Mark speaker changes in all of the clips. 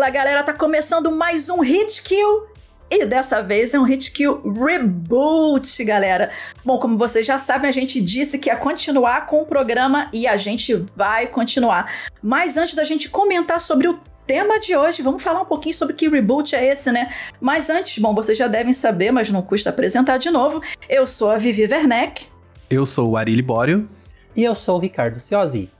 Speaker 1: Fala galera, tá começando mais um Hit Kill e dessa vez é um Hit Kill Reboot, galera. Bom, como vocês já sabem, a gente disse que ia continuar com o programa e a gente vai continuar. Mas antes da gente comentar sobre o tema de hoje, vamos falar um pouquinho sobre que reboot é esse, né? Mas antes, bom, vocês já devem saber, mas não custa apresentar de novo. Eu sou a Vivi Werneck.
Speaker 2: Eu sou o Ari Libório.
Speaker 3: E eu sou o Ricardo Ciosi.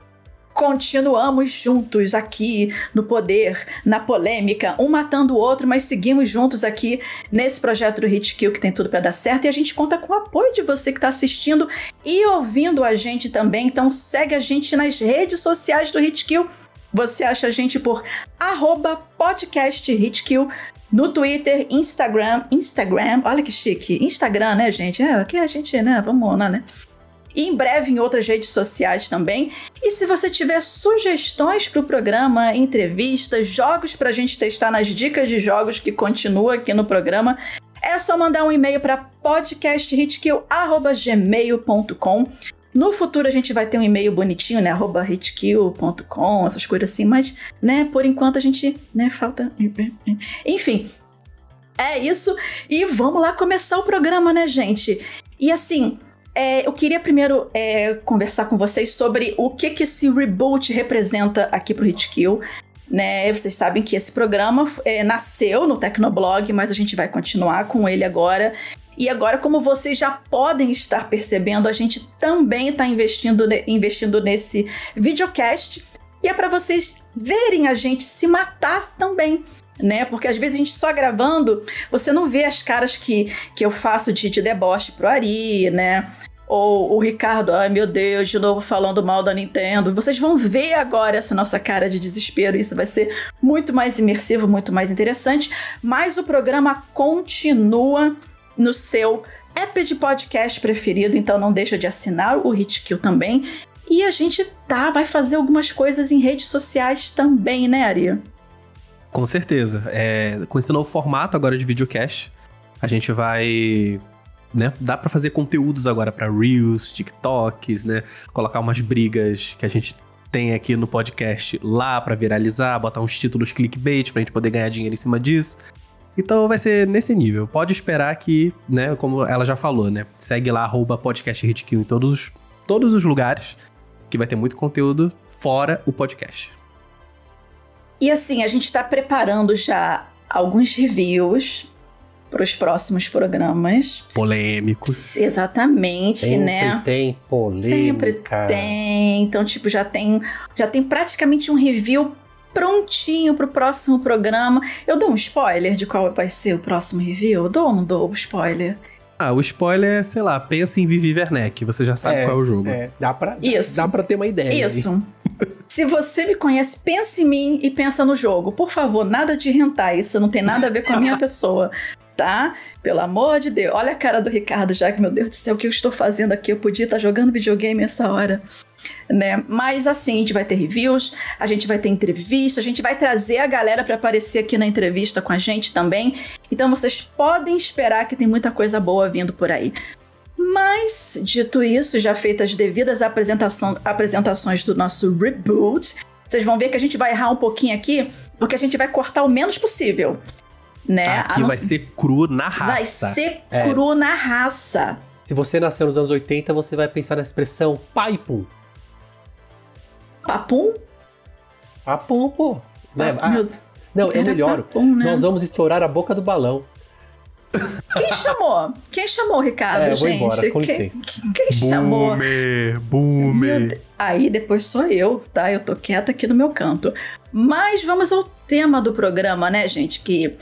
Speaker 1: Continuamos juntos aqui no poder, na polêmica, um matando o outro, mas seguimos juntos aqui nesse projeto do Hit Kill que tem tudo para dar certo e a gente conta com o apoio de você que está assistindo e ouvindo a gente também. Então segue a gente nas redes sociais do Hit Kill. Você acha a gente por arroba podcast Hitkill no Twitter, Instagram, Instagram, olha que chique, Instagram, né, gente? É, aqui a gente, né, vamos lá, né? E em breve em outras redes sociais também. E se você tiver sugestões para o programa, entrevistas, jogos para a gente testar nas dicas de jogos que continua aqui no programa, é só mandar um e-mail para podcasthitkill.gmail.com. No futuro a gente vai ter um e-mail bonitinho, né? Arroba hitkill.com, essas coisas assim, mas, né, por enquanto a gente, né, falta. Enfim. É isso. E vamos lá começar o programa, né, gente? E assim, é, eu queria primeiro é, conversar com vocês sobre o que, que esse reboot representa aqui pro Hitkill. Né, vocês sabem que esse programa é, nasceu no Tecnoblog, mas a gente vai continuar com ele agora. E agora, como vocês já podem estar percebendo, a gente também está investindo, investindo nesse videocast. E é para vocês verem a gente se matar também né? Porque às vezes a gente só gravando, você não vê as caras que, que eu faço de, de deboche pro Ari, né? Ou o Ricardo, ai meu Deus, de novo falando mal da Nintendo. Vocês vão ver agora essa nossa cara de desespero. Isso vai ser muito mais imersivo, muito mais interessante. Mas o programa continua no seu app de podcast preferido, então não deixa de assinar o Hitkill também. E a gente tá, vai fazer algumas coisas em redes sociais também, né, Ari?
Speaker 2: Com certeza. É, com esse novo formato agora de videocast, a gente vai. Né, dá para fazer conteúdos agora para Reels, TikToks, né? Colocar umas brigas que a gente tem aqui no podcast lá para viralizar, botar uns títulos clickbait pra gente poder ganhar dinheiro em cima disso. Então vai ser nesse nível. Pode esperar que, né, como ela já falou, né? Segue lá, arroba podcast em todos, todos os lugares, que vai ter muito conteúdo fora o podcast.
Speaker 1: E assim, a gente está preparando já alguns reviews para os próximos programas.
Speaker 2: Polêmicos.
Speaker 1: Exatamente,
Speaker 3: Sempre
Speaker 1: né?
Speaker 3: Sempre tem polêmica.
Speaker 1: Sempre tem. Então, tipo, já tem, já tem praticamente um review prontinho para o próximo programa. Eu dou um spoiler de qual vai ser o próximo review? Eu dou ou não dou o spoiler?
Speaker 2: Ah, o spoiler é, sei lá, pensa em Vivi Werneck, você já sabe
Speaker 3: é,
Speaker 2: qual é o jogo.
Speaker 3: É, dá pra,
Speaker 1: Isso.
Speaker 3: Dá, dá pra ter uma ideia.
Speaker 1: Isso. Se você me conhece, pense em mim e pensa no jogo. Por favor, nada de rentar. Isso não tem nada a ver com a minha pessoa, tá? Pelo amor de Deus. Olha a cara do Ricardo já, que meu Deus do céu, o que eu estou fazendo aqui? Eu podia estar jogando videogame essa hora. Né? Mas assim, a gente vai ter reviews, a gente vai ter entrevista, a gente vai trazer a galera para aparecer aqui na entrevista com a gente também. Então vocês podem esperar que tem muita coisa boa vindo por aí. Mas, dito isso, já feitas as devidas apresentação, apresentações do nosso reboot, vocês vão ver que a gente vai errar um pouquinho aqui, porque a gente vai cortar o menos possível. Né?
Speaker 2: Aqui vai ser cru na raça.
Speaker 1: Vai ser é. cru na raça.
Speaker 3: Se você nasceu nos anos 80, você vai pensar na expressão paipum.
Speaker 1: Papum?
Speaker 3: Papum, pô. Né?
Speaker 1: Ah, ah,
Speaker 3: não, é melhor. Papum, né? Nós vamos estourar a boca do balão.
Speaker 1: Quem chamou? Quem chamou, Ricardo,
Speaker 3: é, eu
Speaker 1: vou
Speaker 3: gente? Embora, com licença.
Speaker 1: Quem, quem chamou?
Speaker 2: Boomer, boomer.
Speaker 1: Aí depois sou eu, tá? Eu tô quieta aqui no meu canto. Mas vamos ao tema do programa, né, gente? Que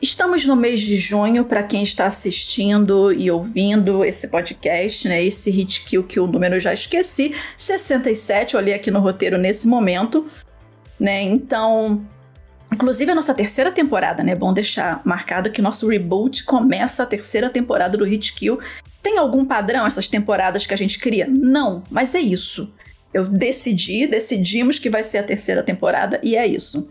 Speaker 1: estamos no mês de junho, para quem está assistindo e ouvindo esse podcast, né? Esse hit kill que o número eu já esqueci, 67, olhei aqui no roteiro nesse momento, né? Então, Inclusive, a nossa terceira temporada, né? É bom deixar marcado que nosso reboot começa a terceira temporada do Hit Kill. Tem algum padrão essas temporadas que a gente cria? Não, mas é isso. Eu decidi, decidimos que vai ser a terceira temporada e é isso.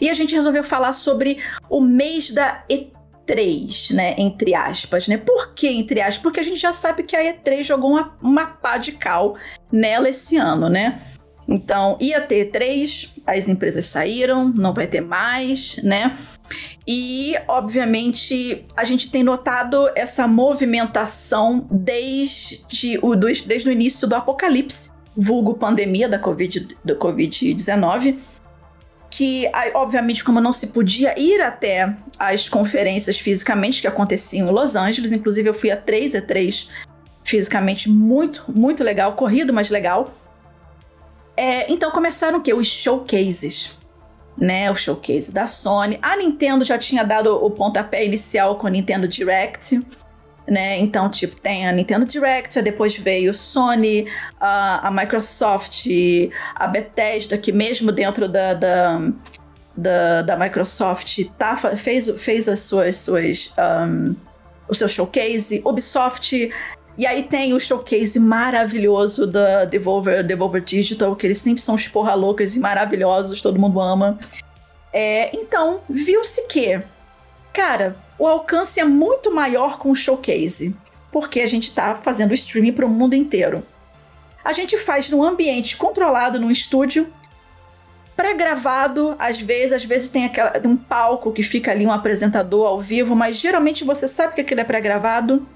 Speaker 1: E a gente resolveu falar sobre o mês da E3, né? Entre aspas, né? Por que entre aspas? Porque a gente já sabe que a E3 jogou uma, uma pá de cal nela esse ano, né? Então, ia ter três, as empresas saíram, não vai ter mais, né? E, obviamente, a gente tem notado essa movimentação desde o, desde o início do apocalipse, vulgo pandemia da Covid-19. Do COVID que, obviamente, como não se podia ir até as conferências fisicamente que aconteciam em Los Angeles, inclusive eu fui a três E3 fisicamente, muito, muito legal, corrido, mas legal. É, então começaram o quê? Os showcases. Né, o showcase da Sony. A Nintendo já tinha dado o pontapé inicial com o Nintendo Direct né? Então, tipo, tem a Nintendo Direct, depois veio Sony, a, a Microsoft, a Bethesda, que mesmo dentro da, da, da, da Microsoft tá, fez, fez as suas, suas um, o seu showcase, Ubisoft. E aí tem o showcase maravilhoso da Devolver, Devolver Digital, que eles sempre são os porra loucas e maravilhosos, todo mundo ama. É, então, viu-se que, cara, o alcance é muito maior com o showcase, porque a gente está fazendo streaming para o mundo inteiro. A gente faz num ambiente controlado, num estúdio, pré-gravado, às vezes, às vezes tem aquela, um palco que fica ali um apresentador ao vivo, mas geralmente você sabe que aquilo é pré-gravado.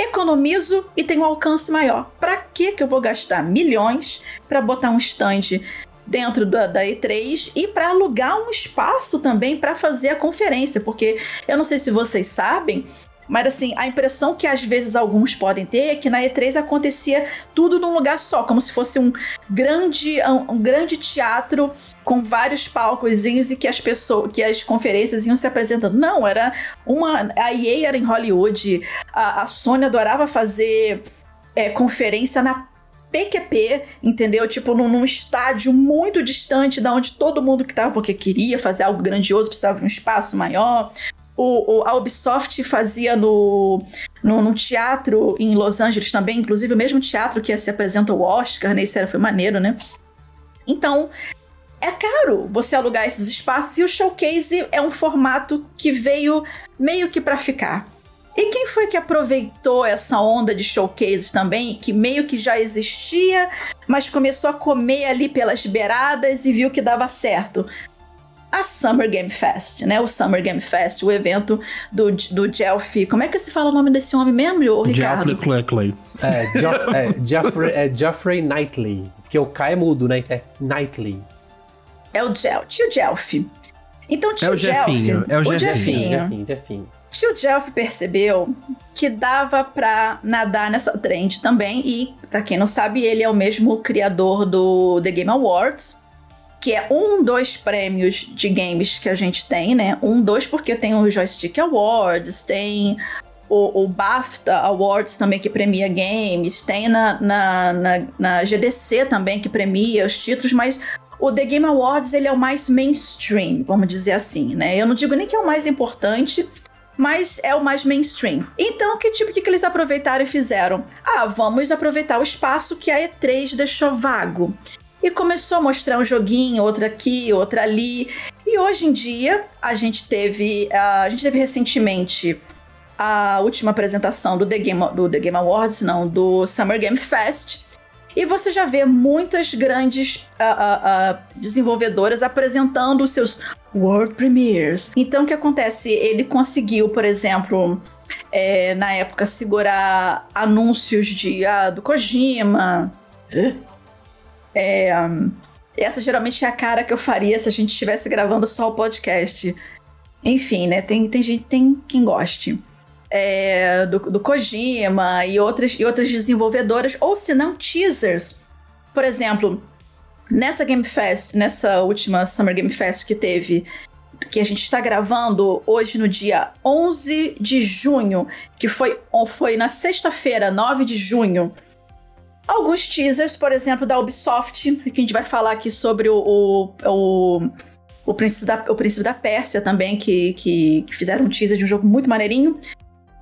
Speaker 1: Economizo e tenho um alcance maior. Para que que eu vou gastar milhões para botar um stand dentro da, da E3 e para alugar um espaço também para fazer a conferência, porque eu não sei se vocês sabem, mas assim, a impressão que às vezes alguns podem ter é que na E3 acontecia tudo num lugar só, como se fosse um grande, um, um grande teatro com vários palcos e que as pessoas, que as conferências iam se apresentando. Não, era uma. A EA era em Hollywood, a, a Sony adorava fazer é, conferência na PQP, entendeu? Tipo, num, num, estádio muito distante da onde todo mundo que tava, porque queria fazer algo grandioso, precisava de um espaço maior. O, o, a Ubisoft fazia no, no, num teatro em Los Angeles também, inclusive o mesmo teatro que se apresenta o Oscar, né? Isso era, foi maneiro, né? Então, é caro você alugar esses espaços e o showcase é um formato que veio meio que para ficar. E quem foi que aproveitou essa onda de showcases também, que meio que já existia, mas começou a comer ali pelas beiradas e viu que dava certo? A Summer Game Fest, né? O Summer Game Fest, o evento do, do Geoff. Como é que se fala o nome desse homem mesmo, Ricardo?
Speaker 2: Geoffrey Cleckley.
Speaker 3: É, Geoff, é, Geoffrey, é Geoffrey Knightley. Porque o K é mudo, né? É Knightley.
Speaker 1: É o Geoff, tio Geoff. Então, tio
Speaker 2: é o Jefinho.
Speaker 1: é o,
Speaker 2: o
Speaker 1: Jefinho.
Speaker 3: Jefinho, Jefinho.
Speaker 1: Tio Jeff percebeu que dava pra nadar nessa trend também, e para quem não sabe, ele é o mesmo criador do The Game Awards, que é um dos prêmios de games que a gente tem, né? Um, dois, porque tem o Joystick Awards, tem o, o BAFTA Awards também, que premia games, tem na, na, na, na GDC também, que premia os títulos, mas o The Game Awards ele é o mais mainstream, vamos dizer assim, né? Eu não digo nem que é o mais importante, mas é o mais mainstream. Então, que tipo que, que eles aproveitaram e fizeram? Ah, vamos aproveitar o espaço que a E3 deixou vago. E começou a mostrar um joguinho, outra aqui, outra ali. E hoje em dia, a gente teve. A gente teve recentemente a última apresentação do The Game, do The Game Awards, não, do Summer Game Fest. E você já vê muitas grandes uh, uh, uh, desenvolvedoras apresentando os seus World Premieres. Então, o que acontece? Ele conseguiu, por exemplo, é, na época, segurar anúncios de, do Kojima. É, essa geralmente é a cara que eu faria se a gente estivesse gravando só o podcast. Enfim, né? Tem, tem gente, tem quem goste é, do, do Kojima e outras, e outras desenvolvedoras, ou se não, teasers. Por exemplo, nessa Game Fest, nessa última Summer Game Fest que teve, que a gente está gravando hoje no dia 11 de junho, que foi, foi na sexta-feira, 9 de junho. Alguns teasers, por exemplo, da Ubisoft, que a gente vai falar aqui sobre o, o, o, o, Príncipe, da, o Príncipe da Pérsia também, que, que, que fizeram um teaser de um jogo muito maneirinho.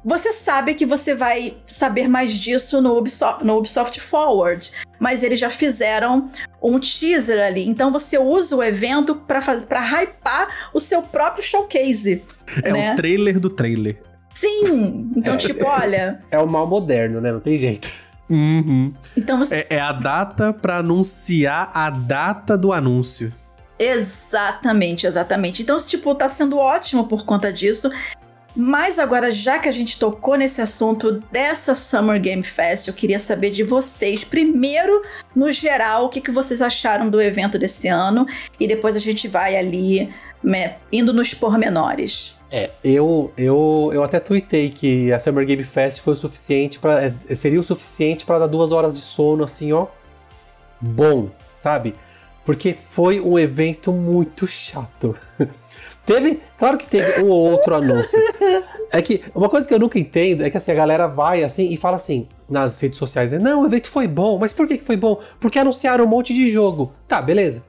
Speaker 1: Você sabe que você vai saber mais disso no Ubisoft, no Ubisoft Forward, mas eles já fizeram um teaser ali. Então você usa o evento para fazer para hypar o seu próprio showcase.
Speaker 2: É
Speaker 1: né?
Speaker 2: o trailer do trailer.
Speaker 1: Sim! Então,
Speaker 3: É.
Speaker 1: tipo, olha.
Speaker 3: É o mal moderno, né? Não tem jeito.
Speaker 2: Uhum.
Speaker 1: Então você...
Speaker 2: é, é a data pra anunciar a data do anúncio.
Speaker 1: Exatamente, exatamente. Então, tipo, tá sendo ótimo por conta disso. Mas agora, já que a gente tocou nesse assunto dessa Summer Game Fest, eu queria saber de vocês, primeiro, no geral, o que, que vocês acharam do evento desse ano, e depois a gente vai ali né, indo nos pormenores.
Speaker 3: É, eu, eu, eu até tuitei que a Summer Game Fest foi o suficiente para seria o suficiente para dar duas horas de sono assim, ó, bom, sabe? Porque foi um evento muito chato. teve, claro que teve um ou outro anúncio. É que uma coisa que eu nunca entendo é que assim, a galera vai assim e fala assim nas redes sociais, né? Não, o evento foi bom, mas por que foi bom? Porque anunciaram um monte de jogo. Tá, beleza.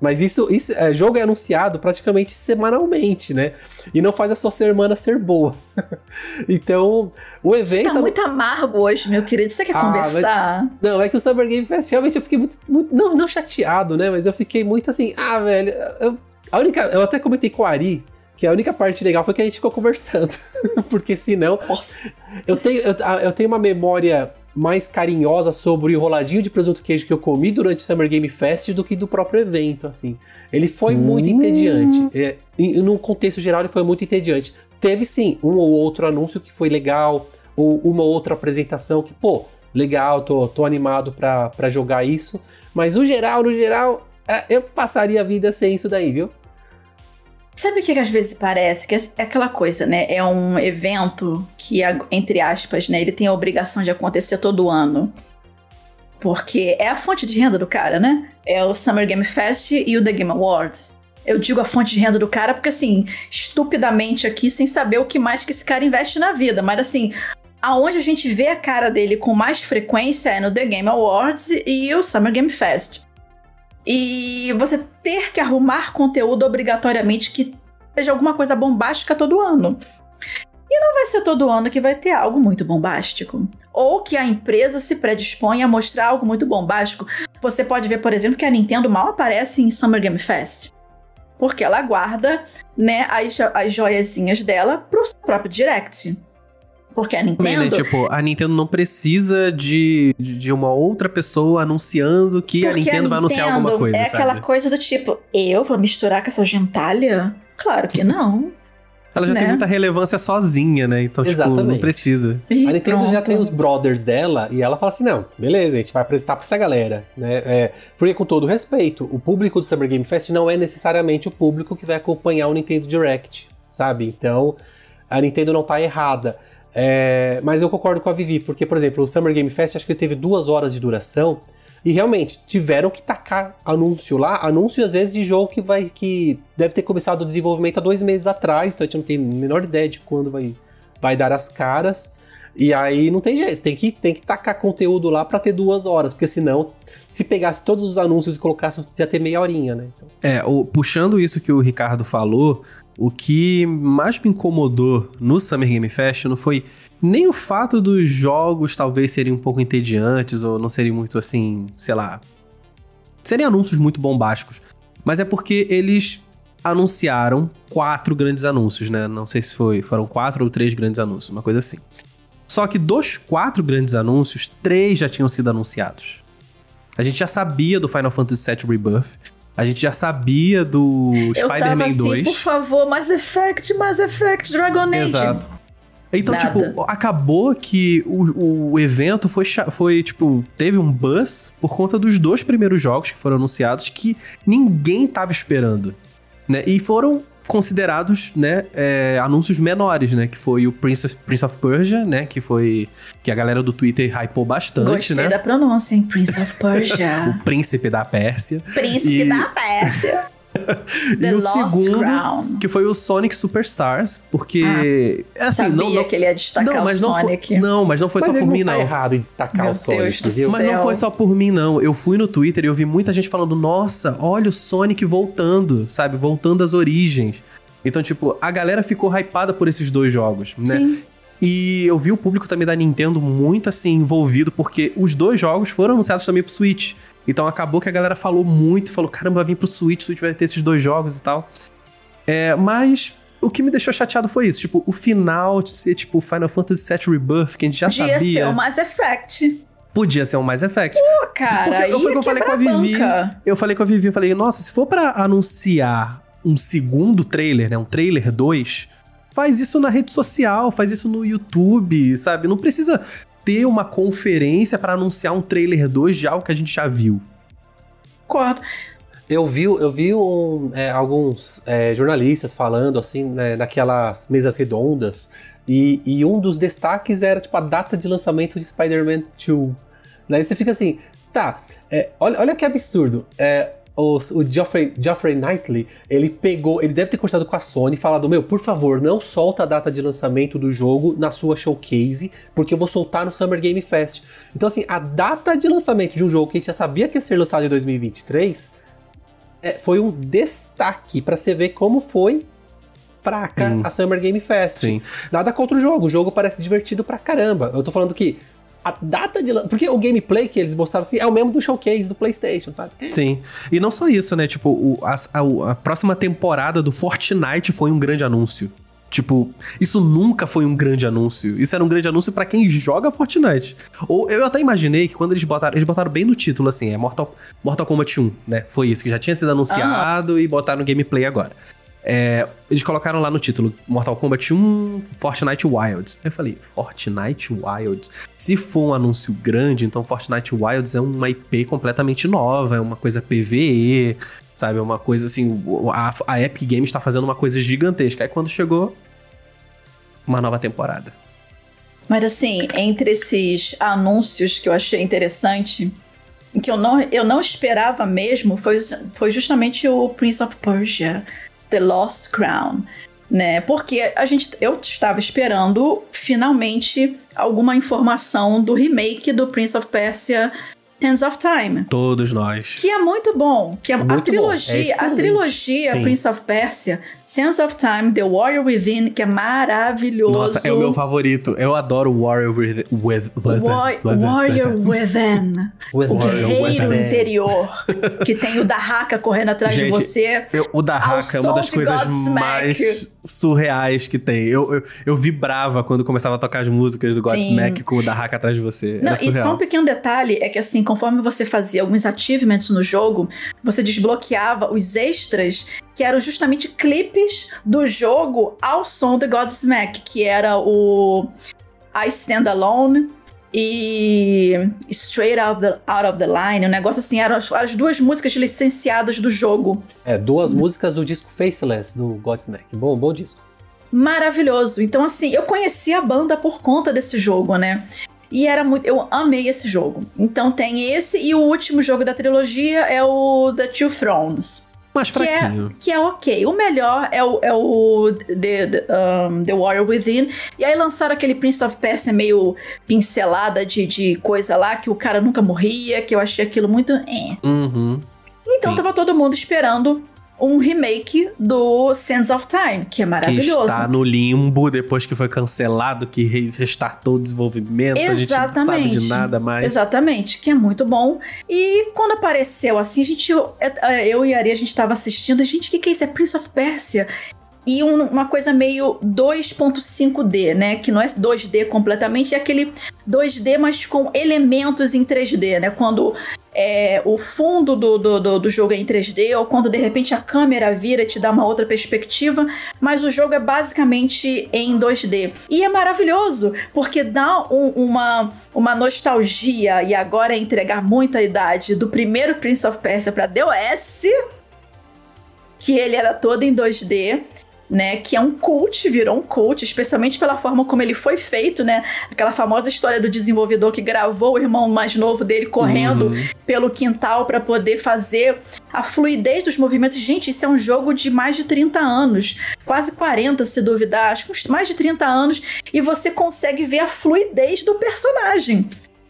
Speaker 3: Mas isso, isso é, jogo é anunciado praticamente semanalmente, né? E não faz a sua semana ser boa. então, o evento. Você
Speaker 1: tá muito amargo hoje, meu querido. Você quer ah, conversar?
Speaker 3: Mas... Não, é que o Summer Game Fest realmente eu fiquei muito. muito não, não chateado, né? Mas eu fiquei muito assim. Ah, velho. Eu, a única. Eu até comentei com o Ari que a única parte legal foi que a gente ficou conversando. Porque senão. Nossa. Eu tenho, eu, eu tenho uma memória mais carinhosa sobre o enroladinho de presunto queijo que eu comi durante o Summer Game Fest do que do próprio evento, assim. Ele foi hum. muito entediante. É, em, num contexto geral, ele foi muito entediante. Teve sim um ou outro anúncio que foi legal, ou uma outra apresentação que, pô, legal, tô, tô animado para jogar isso. Mas no geral, no geral, é, eu passaria a vida sem isso daí, viu?
Speaker 1: Sabe o que, que às vezes parece? Que é aquela coisa, né? É um evento que, entre aspas, né? Ele tem a obrigação de acontecer todo ano. Porque é a fonte de renda do cara, né? É o Summer Game Fest e o The Game Awards. Eu digo a fonte de renda do cara porque, assim, estupidamente aqui, sem saber o que mais que esse cara investe na vida. Mas, assim, aonde a gente vê a cara dele com mais frequência é no The Game Awards e o Summer Game Fest. E você ter que arrumar conteúdo obrigatoriamente que seja alguma coisa bombástica todo ano. E não vai ser todo ano que vai ter algo muito bombástico. Ou que a empresa se predispõe a mostrar algo muito bombástico. Você pode ver, por exemplo, que a Nintendo mal aparece em Summer Game Fest. Porque ela guarda né, as, as joiazinhas dela pro seu próprio Direct. Porque a Nintendo. Também, né?
Speaker 2: Tipo, a Nintendo não precisa de, de uma outra pessoa anunciando que a Nintendo, a Nintendo, vai anunciar alguma coisa.
Speaker 1: É
Speaker 2: sabe?
Speaker 1: aquela coisa do tipo, eu vou misturar com essa gentalha? Claro que não.
Speaker 2: Ela já né? tem muita relevância sozinha, né? Então, Exatamente. tipo, não precisa.
Speaker 3: E a Nintendo pronto. já tem os brothers dela e ela fala assim: não, beleza, a gente vai apresentar pra essa galera, né? É, porque, com todo respeito, o público do Summer Game Fest não é necessariamente o público que vai acompanhar o Nintendo Direct, sabe? Então, a Nintendo não tá errada. É, mas eu concordo com a Vivi, porque, por exemplo, o Summer Game Fest acho que ele teve duas horas de duração. E realmente, tiveram que tacar anúncio lá, anúncio às vezes de jogo que vai. que deve ter começado o desenvolvimento há dois meses atrás, então a gente não tem a menor ideia de quando vai, vai dar as caras. E aí não tem jeito, tem que, tem que tacar conteúdo lá para ter duas horas, porque senão, se pegasse todos os anúncios e colocasse, ia ter meia horinha, né? Então...
Speaker 2: É, o, puxando isso que o Ricardo falou, o que mais me incomodou no Summer Game Fest não foi nem o fato dos jogos talvez serem um pouco entediantes ou não serem muito assim, sei lá. Serem anúncios muito bombásticos. Mas é porque eles anunciaram quatro grandes anúncios, né? Não sei se foi, foram quatro ou três grandes anúncios, uma coisa assim. Só que dos quatro grandes anúncios, três já tinham sido anunciados. A gente já sabia do Final Fantasy VII Rebirth, a gente já sabia do Spider-Man assim, 2.
Speaker 1: Por favor, Mass Effect, Mass Effect, Dragon Age. Exato.
Speaker 2: Então, Nada. tipo, acabou que o, o evento foi, foi, tipo, teve um buzz por conta dos dois primeiros jogos que foram anunciados que ninguém tava esperando, né? E foram considerados, né, é, anúncios menores, né, que foi o Prince of, Prince of Persia, né, que foi que a galera do Twitter hypou bastante,
Speaker 1: Gostei
Speaker 2: né?
Speaker 1: da pronúncia, hein? Prince of Persia.
Speaker 2: o príncipe da Pérsia.
Speaker 1: Príncipe e... da Pérsia.
Speaker 2: E o segundo, Crown. que foi o Sonic Superstars, porque
Speaker 1: ah, assim, sabia não, não, que ele ia destacar não, mas o Sonic.
Speaker 2: Não, foi, não, mas não foi
Speaker 3: mas
Speaker 2: só por
Speaker 3: mim
Speaker 2: não.
Speaker 3: Tá errado em destacar Meu o Sonic, viu?
Speaker 2: Mas não foi só por mim não. Eu fui no Twitter e eu vi muita gente falando: "Nossa, olha o Sonic voltando", sabe? Voltando às origens. Então, tipo, a galera ficou hypada por esses dois jogos, né? Sim. E eu vi o público também da Nintendo muito assim envolvido, porque os dois jogos foram anunciados também pro Switch. Então acabou que a galera falou muito, falou: caramba, vai vir pro Switch, o Switch vai ter esses dois jogos e tal. É, mas o que me deixou chateado foi isso, tipo, o final de ser tipo Final Fantasy VII Rebirth, que a gente já
Speaker 1: Podia
Speaker 2: sabia.
Speaker 1: ser o Mass Effect.
Speaker 2: Podia ser um Mass Effect.
Speaker 1: Pô, cara,
Speaker 2: Porque eu, foi que eu falei com a Vivi.
Speaker 1: banca.
Speaker 2: Eu falei com a Vivi, eu falei, nossa, se for pra anunciar um segundo trailer, né, um trailer 2, faz isso na rede social, faz isso no YouTube, sabe? Não precisa ter uma conferência pra anunciar um trailer 2 de algo que a gente já viu.
Speaker 1: Concordo.
Speaker 3: Eu vi, eu vi um, é, alguns é, jornalistas falando assim, né, naquelas mesas redondas, e, e um dos destaques era tipo a data de lançamento de Spider-Man 2. Daí você fica assim, tá, é, olha, olha que absurdo. É, o, o Geoffrey, Geoffrey Knightley, ele pegou, ele deve ter conversado com a Sony e falado: Meu, por favor, não solta a data de lançamento do jogo na sua showcase, porque eu vou soltar no Summer Game Fest. Então, assim, a data de lançamento de um jogo que a gente já sabia que ia ser lançado em 2023 é, foi um destaque pra você ver como foi fraca
Speaker 2: Sim.
Speaker 3: a Summer Game Fest.
Speaker 2: Sim.
Speaker 3: Nada contra o jogo, o jogo parece divertido pra caramba. Eu tô falando que a data de. Porque o gameplay que eles mostraram assim é o mesmo do showcase do PlayStation, sabe?
Speaker 2: Sim. E não só isso, né? Tipo, o- a, a- a próxima temporada do Fortnite foi um grande anúncio. Tipo, isso nunca foi um grande anúncio. Isso era um grande anúncio pra quem joga Fortnite. Ou eu até imaginei que quando eles botaram, eles botaram bem no título assim, é Mortal, Mortal Kombat 1, né? Foi isso que já tinha sido anunciado e botaram no gameplay agora. É, eles colocaram lá no título Mortal Kombat 1, Fortnite Wilds. Eu falei, Fortnite Wilds. Se for um anúncio grande, então Fortnite Wilds é uma IP completamente nova, é uma coisa PVE, sabe? É uma coisa assim. A, a Epic Games está fazendo uma coisa gigantesca. Aí quando chegou, uma nova temporada.
Speaker 1: Mas assim, entre esses anúncios que eu achei interessante, que eu não, eu não esperava mesmo, foi, foi justamente o Prince of Persia, The Lost Crown. Né? Porque a gente, eu estava esperando finalmente alguma informação do remake do Prince of Persia Sands of Time.
Speaker 2: Todos nós.
Speaker 1: Que é muito bom. Que é
Speaker 3: Muito
Speaker 1: a
Speaker 3: bom,
Speaker 1: trilogia,
Speaker 3: é
Speaker 1: a trilogia
Speaker 2: Sim.
Speaker 1: Prince of Persia, Sands of Time, The Warrior Within, que é maravilhoso.
Speaker 2: Nossa, é o meu favorito. Eu adoro Warrior with. with, with, with-
Speaker 1: Warrior Within.
Speaker 3: With
Speaker 1: O
Speaker 2: Warrior
Speaker 1: guerreiro
Speaker 2: Within.
Speaker 1: interior. Que tem o Dahaka correndo atrás de
Speaker 2: Gente,
Speaker 1: você.
Speaker 2: Eu- o da
Speaker 1: Ao
Speaker 2: Haka é uma das
Speaker 1: de
Speaker 2: coisas
Speaker 1: Godsmack.
Speaker 2: mais surreais que tem. Eu, eu, eu vibrava quando começava a tocar as músicas do Godsmack com o da Haka atrás de você.
Speaker 1: Não, e só um pequeno detalhe é que assim, conforme você fazia alguns achievements no jogo, você desbloqueava os extras que eram justamente clipes do jogo ao som do Godsmack, que era o I Stand Alone e Straight Out, the, Out of the Line, um negócio assim, eram as, as duas músicas licenciadas do jogo.
Speaker 3: É, duas músicas do disco Faceless do Godsmack. Bom, bom disco.
Speaker 1: Maravilhoso. Então, assim, eu conheci a banda por conta desse jogo, né? E era muito. Eu amei esse jogo. Então tem esse e o último jogo da trilogia é o The Two Thrones.
Speaker 2: Mais
Speaker 1: Que é,
Speaker 2: fraquinho.
Speaker 1: que é ok. O melhor é o, é o The, The, um, The Warrior Within. E aí lançaram aquele Prince of Persia meio pincelada de, de coisa lá, que o cara nunca morria, que eu achei aquilo muito. eh.
Speaker 2: Uhum.
Speaker 1: Então
Speaker 2: Sim.
Speaker 1: tava todo mundo esperando um remake do Sands of Time, que é
Speaker 2: Que
Speaker 1: maravilhoso.
Speaker 2: está no limbo depois que foi cancelado, que re- restartou o desenvolvimento. A gente não sabe
Speaker 1: Exatamente.
Speaker 2: de nada mais.
Speaker 1: Exatamente, que é muito bom. E quando apareceu assim, a gente, eu, eu e a Ari, a gente tava assistindo, a gente, o que, que é isso? É Prince of Persia. E um- uma coisa meio 2.5D, né? Que não é 2D completamente, é aquele 2D, mas com elementos em 3D, né? Quando é, o fundo do, do, do, do jogo é em 3D, ou quando de repente a câmera vira e te dá uma outra perspectiva, mas o jogo é basicamente em 2D. E é maravilhoso, porque dá um- uma, uma nostalgia, e agora é entregar muita idade, do primeiro Prince of Persia pra DOS, que ele era todo em 2D. Né, que é um cult, virou um cult, especialmente pela forma como ele foi feito, né? Aquela famosa história do desenvolvedor que gravou o irmão mais novo dele correndo
Speaker 2: Uhum.
Speaker 1: pelo quintal para poder fazer a fluidez dos movimentos. Gente, isso é um jogo de mais de 30 anos, quase 40 se duvidar, acho que mais de 30 anos, e você consegue ver a fluidez do personagem.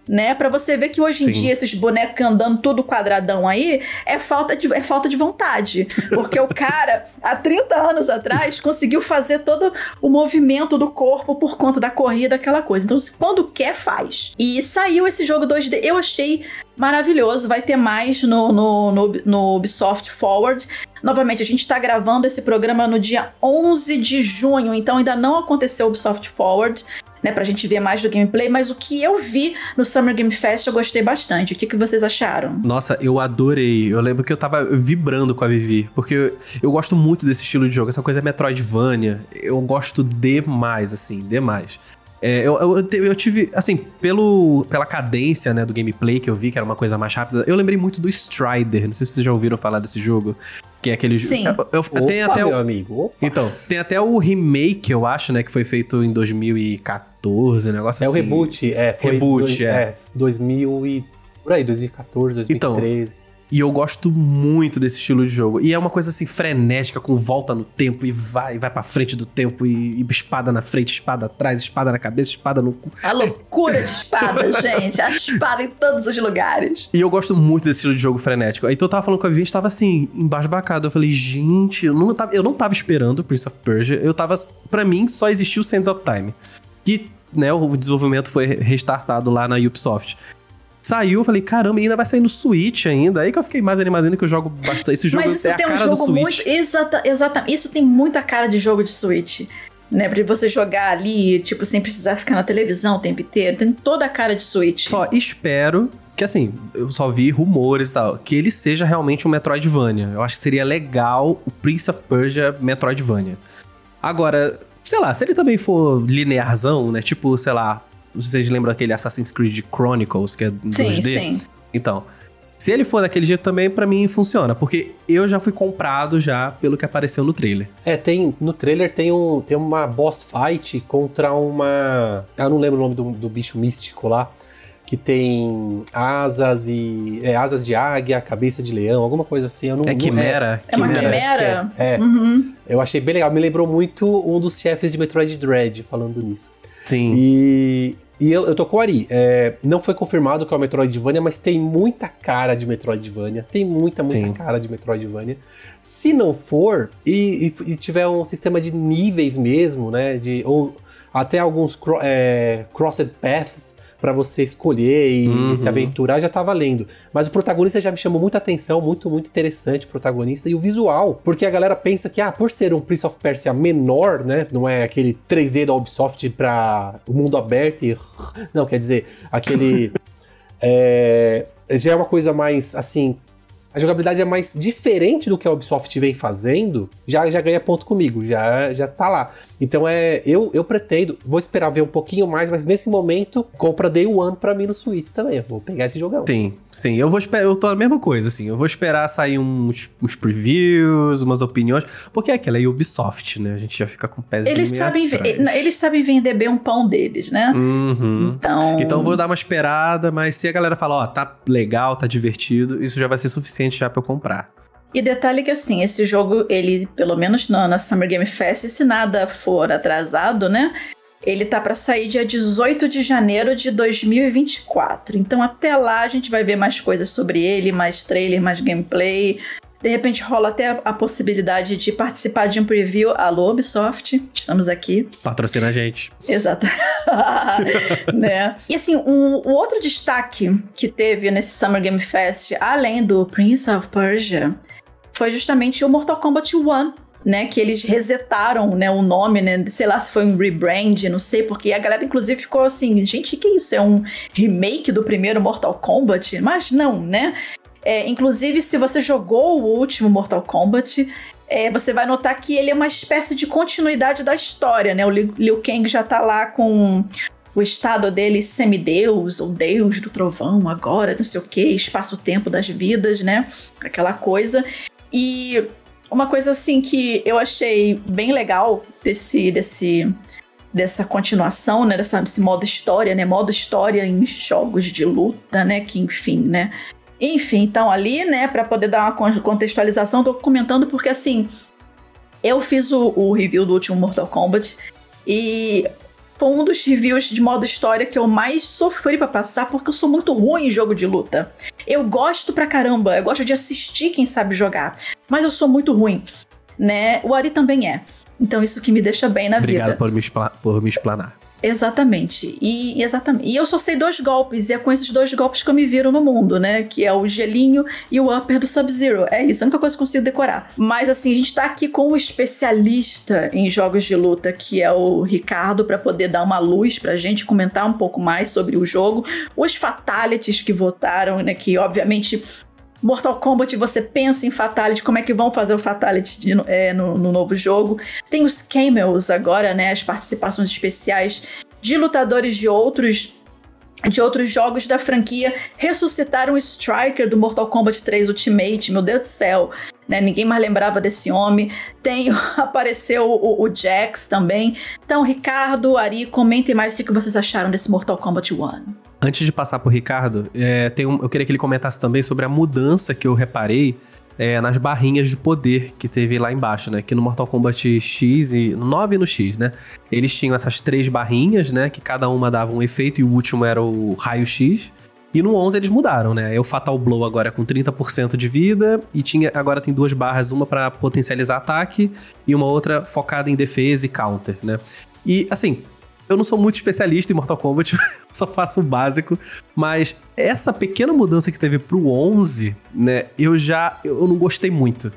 Speaker 1: Né? Para você ver que hoje em
Speaker 2: Sim.
Speaker 1: dia esses bonecos andando tudo quadradão aí é falta de, é falta de vontade. Porque o cara, há 30 anos atrás, conseguiu fazer todo o movimento do corpo por conta da corrida, aquela coisa. Então, quando quer, faz. E saiu esse jogo 2D, eu achei maravilhoso. Vai ter mais no, no, no, no Ubisoft Forward. Novamente, a gente está gravando esse programa no dia 11 de junho, então ainda não aconteceu o Ubisoft Forward né, pra gente ver mais do gameplay, mas o que eu vi no Summer Game Fest eu gostei bastante. O que, que vocês acharam?
Speaker 2: Nossa, eu adorei. Eu lembro que eu tava vibrando com a Vivi, porque eu, eu gosto muito desse estilo de jogo, essa coisa Metroidvania. Eu gosto demais, assim, demais. É, eu, eu, eu tive, assim, pelo, pela cadência, né, do gameplay que eu vi, que era uma coisa mais rápida, eu lembrei muito do Strider. Não sei se vocês já ouviram falar desse jogo. Que é aquele jogo.
Speaker 1: Sim.
Speaker 2: Eu, eu-
Speaker 3: Opa,
Speaker 2: tem até
Speaker 3: meu
Speaker 2: o,
Speaker 3: amigo. Opa.
Speaker 2: Então, tem até o remake, eu acho, né, que foi feito em 2014, um negócio
Speaker 3: É o
Speaker 2: assim.
Speaker 3: reboot, é. Foi
Speaker 2: Reboot,
Speaker 3: dois-
Speaker 2: é.
Speaker 3: 2000 e... Por aí, 2014,
Speaker 2: Então,
Speaker 3: 2013.
Speaker 2: E eu gosto muito desse estilo de jogo. E é uma coisa assim frenética, com volta no tempo e vai, vai pra frente do tempo e, e espada na frente, espada atrás, espada na cabeça, espada no cu.
Speaker 1: A loucura de espada, gente. A espada em todos os lugares.
Speaker 2: E eu gosto muito desse estilo de jogo frenético. Então eu tava falando com a Vivi, a gente tava assim, embasbacado. Eu falei, gente, eu não tava, eu não tava esperando Prince of Persia. Eu tava. Pra mim, só existiu Sands of Time. Que, né, o desenvolvimento foi restartado lá na Ubisoft. Saiu, eu falei, caramba, e ainda vai sair no Switch ainda. Aí que eu fiquei mais animado ainda que eu jogo bastante. Esse jogo
Speaker 1: Mas isso
Speaker 2: é a
Speaker 1: tem um
Speaker 2: cara do
Speaker 1: jogo muito. Exata, exata, isso tem muita cara de jogo de Switch. Né, pra você jogar ali, tipo, sem precisar ficar na televisão o tempo inteiro. Tem toda a cara de Switch.
Speaker 2: Só espero que, assim, eu só vi rumores e tal, que ele seja realmente um Metroidvania. Eu acho que seria legal o Prince of Persia Metroidvania. Agora, sei lá, se ele também for linearzão, né? Tipo, sei lá, não sei se vocês lembram aquele Assassin's Creed Chronicles, que é
Speaker 1: sim,
Speaker 2: 2D.
Speaker 1: sim.
Speaker 2: Então, se ele for daquele jeito também, pra mim funciona. Porque eu já fui comprado já pelo que apareceu no trailer.
Speaker 3: É, tem. No trailer tem, um, tem uma boss fight contra uma. Eu não lembro o nome do, do bicho místico lá. Que tem asas e. É, asas de águia, cabeça de leão, alguma coisa assim. Eu não,
Speaker 2: É
Speaker 3: não-
Speaker 2: Quimera?
Speaker 1: É uma
Speaker 3: Quimera,
Speaker 1: quimera?
Speaker 3: É, é.
Speaker 1: Uhum.
Speaker 3: eu achei bem legal. Me lembrou muito um dos chefes de Metroid Dread, falando nisso.
Speaker 2: Sim.
Speaker 3: E, e eu, eu tô com o Ari. É, não foi confirmado que é o Metroidvania, mas tem muita cara de Metroidvania. Tem muita, muita
Speaker 2: Sim.
Speaker 3: cara de Metroidvania. Se não for, e, e- e tiver um sistema de níveis mesmo, né? De, ou até alguns cro- é, crossed paths pra você escolher e,
Speaker 2: Uhum.
Speaker 3: e se aventurar, já tá valendo. Mas o protagonista já me chamou muita atenção, muito, muito interessante o protagonista. E o visual, porque a galera pensa que, ah, por ser um Prince of Persia menor, né? Não é aquele 3D da Ubisoft pra o mundo aberto e. Não, quer dizer, aquele. é, já é uma coisa mais assim. A jogabilidade é mais diferente do que a Ubisoft vem fazendo, já, já ganha ponto comigo, já, já tá lá. Então é. Eu, eu pretendo, vou esperar ver um pouquinho mais, mas nesse momento, compra Day One pra mim no Switch também. Eu vou pegar esse jogão.
Speaker 2: Sim, sim. Eu vou esperar. Eu tô a mesma coisa, assim. Eu vou esperar sair uns, uns previews, umas opiniões. Porque é aquela é Ubisoft, né? A gente já fica com o pezinho.
Speaker 1: Eles,
Speaker 2: meio
Speaker 1: sabem,
Speaker 2: atrás.
Speaker 1: eles sabem vender bem um pão deles, né?
Speaker 2: Uhum.
Speaker 1: Então.
Speaker 2: Então eu vou dar uma esperada, mas se a galera falar, ó, tá legal, tá divertido, isso já vai ser suficiente já pra eu comprar.
Speaker 1: E detalhe que assim, esse jogo, ele, pelo menos na, na Summer Game Fest, se nada for atrasado, né? Ele tá pra sair dia 18 de janeiro de 2024. Então até lá a gente vai ver mais coisas sobre ele, mais trailer, mais gameplay. De repente rola até a, a possibilidade de participar de um preview. Alô, Ubisoft, estamos aqui.
Speaker 2: Patrocina a gente.
Speaker 1: Exato. né? E assim, um, o outro destaque que teve nesse Summer Game Fest, além do Prince of Persia, foi justamente o Mortal Kombat 1. Né, que eles resetaram né, o nome, né? Sei lá se foi um rebrand, não sei, porque a galera, inclusive, ficou assim: gente, o que é isso? É um remake do primeiro Mortal Kombat? Mas não, né? É, inclusive, se você jogou o último Mortal Kombat, é, você vai notar que ele é uma espécie de continuidade da história, né? O Liu, Liu Kang já tá lá com o estado dele semideus, ou deus do trovão agora, não sei o que, espaço-tempo das vidas, né? Aquela coisa. E uma coisa assim que eu achei bem legal desse, desse dessa continuação, né? Dessa, desse modo história, né? Modo história em jogos de luta, né? Que enfim, né? Enfim, então ali, né, para poder dar uma con- contextualização, tô comentando porque assim, eu fiz o, o review do último Mortal Kombat e foi um dos reviews de modo história que eu mais sofri para passar, porque eu sou muito ruim em jogo de luta. Eu gosto pra caramba, eu gosto de assistir quem sabe jogar, mas eu sou muito ruim, né? O Ari também é. Então isso que me deixa bem na
Speaker 2: Obrigado
Speaker 1: vida.
Speaker 2: Obrigado por, por me explanar.
Speaker 1: Exatamente. E exatamente. E eu só sei dois golpes, e é com esses dois golpes que eu me viro no mundo, né? Que é o gelinho e o upper do Sub-Zero. É isso, a única coisa que eu consigo decorar. Mas assim, a gente tá aqui com um especialista em jogos de luta, que é o Ricardo, para poder dar uma luz pra gente, comentar um pouco mais sobre o jogo. Os fatalities que votaram, né? Que obviamente Mortal Kombat, você pensa em Fatality, como é que vão fazer o Fatality de, é, no, no, novo jogo. Tem os cameos agora, né? As participações especiais de lutadores de outros de outros jogos da franquia ressuscitaram o Striker do Mortal Kombat 3 Ultimate, meu Deus do céu, né? Ninguém mais lembrava desse homem. Tem apareceu o, o Jax também. Então, Ricardo, Ari, comentem mais o que vocês acharam desse Mortal Kombat 1.
Speaker 2: Antes de passar pro Ricardo, é, um, eu queria que ele comentasse também sobre a mudança que eu reparei é, nas barrinhas de poder que teve lá embaixo, né? Que no Mortal Kombat X e no 9 e no X, né? Eles tinham essas três barrinhas, né? Que cada uma dava um efeito e o último era o raio X. E no 11 eles mudaram, né? É o Fatal Blow agora com 30% de vida e tinha agora tem duas barras, uma para potencializar ataque e uma outra focada em defesa e counter, né? E assim, eu não sou muito especialista em Mortal Kombat, só faço o básico, mas essa pequena mudança que teve pro 11, né, eu já eu não gostei muito.